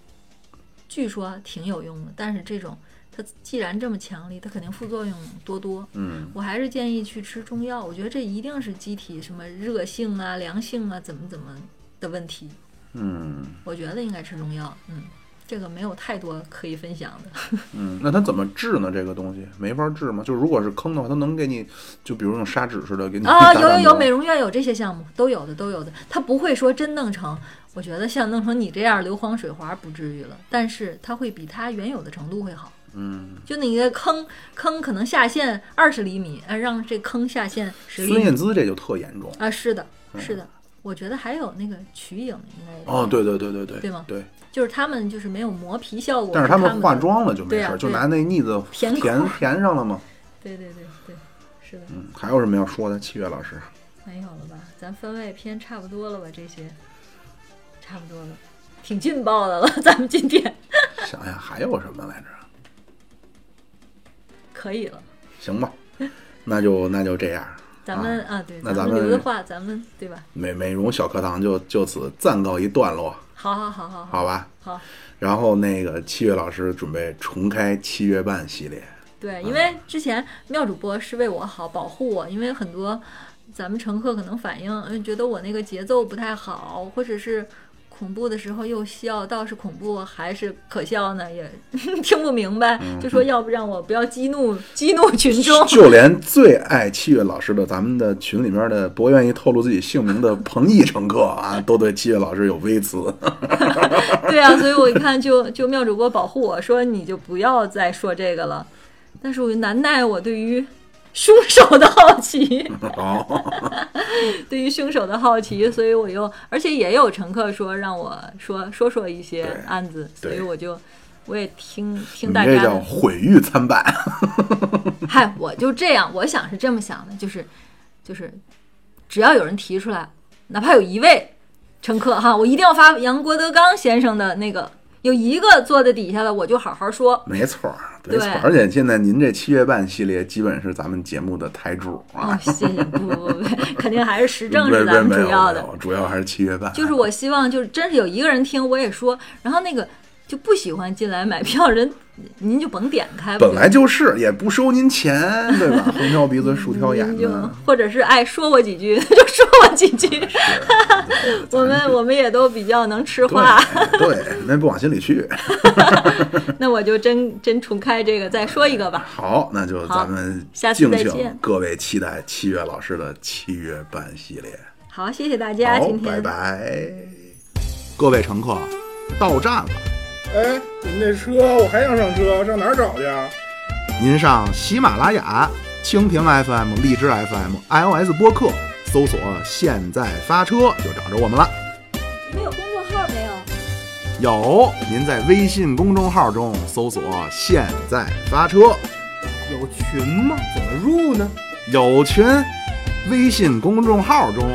据说挺有用的。但是这种它既然这么强力，它肯定副作用多多。嗯，我还是建议去吃中药，我觉得这一定是机体什么热性啊、凉性啊，怎么怎么的问题。嗯我觉得应该吃中药。嗯，这个没有太多可以分享的。嗯，那它怎么治呢？这个东西没法治吗？就如果是坑的话，它能给你，就比如用砂纸似的给你啊，有有有，美容院有这些项目，都有的，都有的。它不会说真弄成我觉得像弄成你这样硫磺水滑不至于了，但是它会比它原有的程度会好。嗯，就你的坑坑可能下陷二十厘米，呃，让这坑下陷十厘米孙燕姿这就特严重。啊，是的，是的。我觉得还有那个瞿颖应该也哦，对对对对对，对吗对，就是他们就是没有磨皮效果，但是他他们化妆了就没事儿，就拿那腻子填填填上了吗。对对对对，是的，嗯，还有什么要说的？七月老师，没有了吧？咱番外篇差不多了吧？这些差不多了，挺劲爆的了。咱们今天 想想还有什么来着？可以了，行吧，那就那就这样。咱们啊，对，那咱咱们们留的话，咱们对吧？美美容小课堂就就此暂告一段落，好好好好好好吧？好，然后那个七月老师准备重开七月半系列，对，因为之前妙主播是为我好，保护我，因为很多咱们乘客可能反映，嗯，觉得我那个节奏不太好，或者是恐怖的时候又笑，倒是恐怖还是可笑呢？也 听不明白，就说要不让我不要激怒 激怒群众。就连最爱七月老师的咱们的群里面的不愿意透露自己姓名的彭毅乘客啊，都对七月老师有微词。对啊，所以我一看就就妙主播保护我说你就不要再说这个了，但是我又难耐我对于凶手的好奇。好，对于凶手的好奇，所以我又，而且也有乘客说让我说说说一些案子，所以我就我也听听大这叫家的。毁誉参半。嗨，我就这样，我想是这么想的，就是就是，只要有人提出来，哪怕有一位乘客哈，我一定要发杨郭德纲先生的那个，有一个坐在底下的，我就好好说。没错儿，没错。而且现在您这七月半系列基本是咱们节目的台柱哦啊，，谢谢，不不不，肯定还是时政不是咱们主要的。主要还是七月半。就是我希望，就是真是有一个人听，我也说，然后那个就不喜欢进来买票 人，您就甭点开。本来就是，也不收您钱，对吧？横挑鼻子，竖挑眼的。或者是爱说我几句 就说我几句，我们我们也都比较能吃话。对对，那不往心里去。那我就真真重开这个，再说一个吧。好，那就咱们下次敬请再见各位期待七月老师的七月半系列。好，谢谢大家，好今，天拜拜。各位乘客，到站了。哎，你们这车我还想上车，上哪儿找去啊？您上喜马拉雅、蜻蜓 FM、荔枝 FM、iOS 播客搜索“现在发车”就找着我们了。你们有公众号没有？有，您在微信公众号中搜索“现在发车有群吗？怎么入呢？”，有群。微信公众号中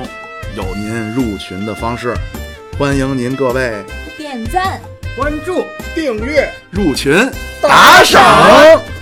有您入群的方式，欢迎您各位点赞。关注、订阅。入群打赏。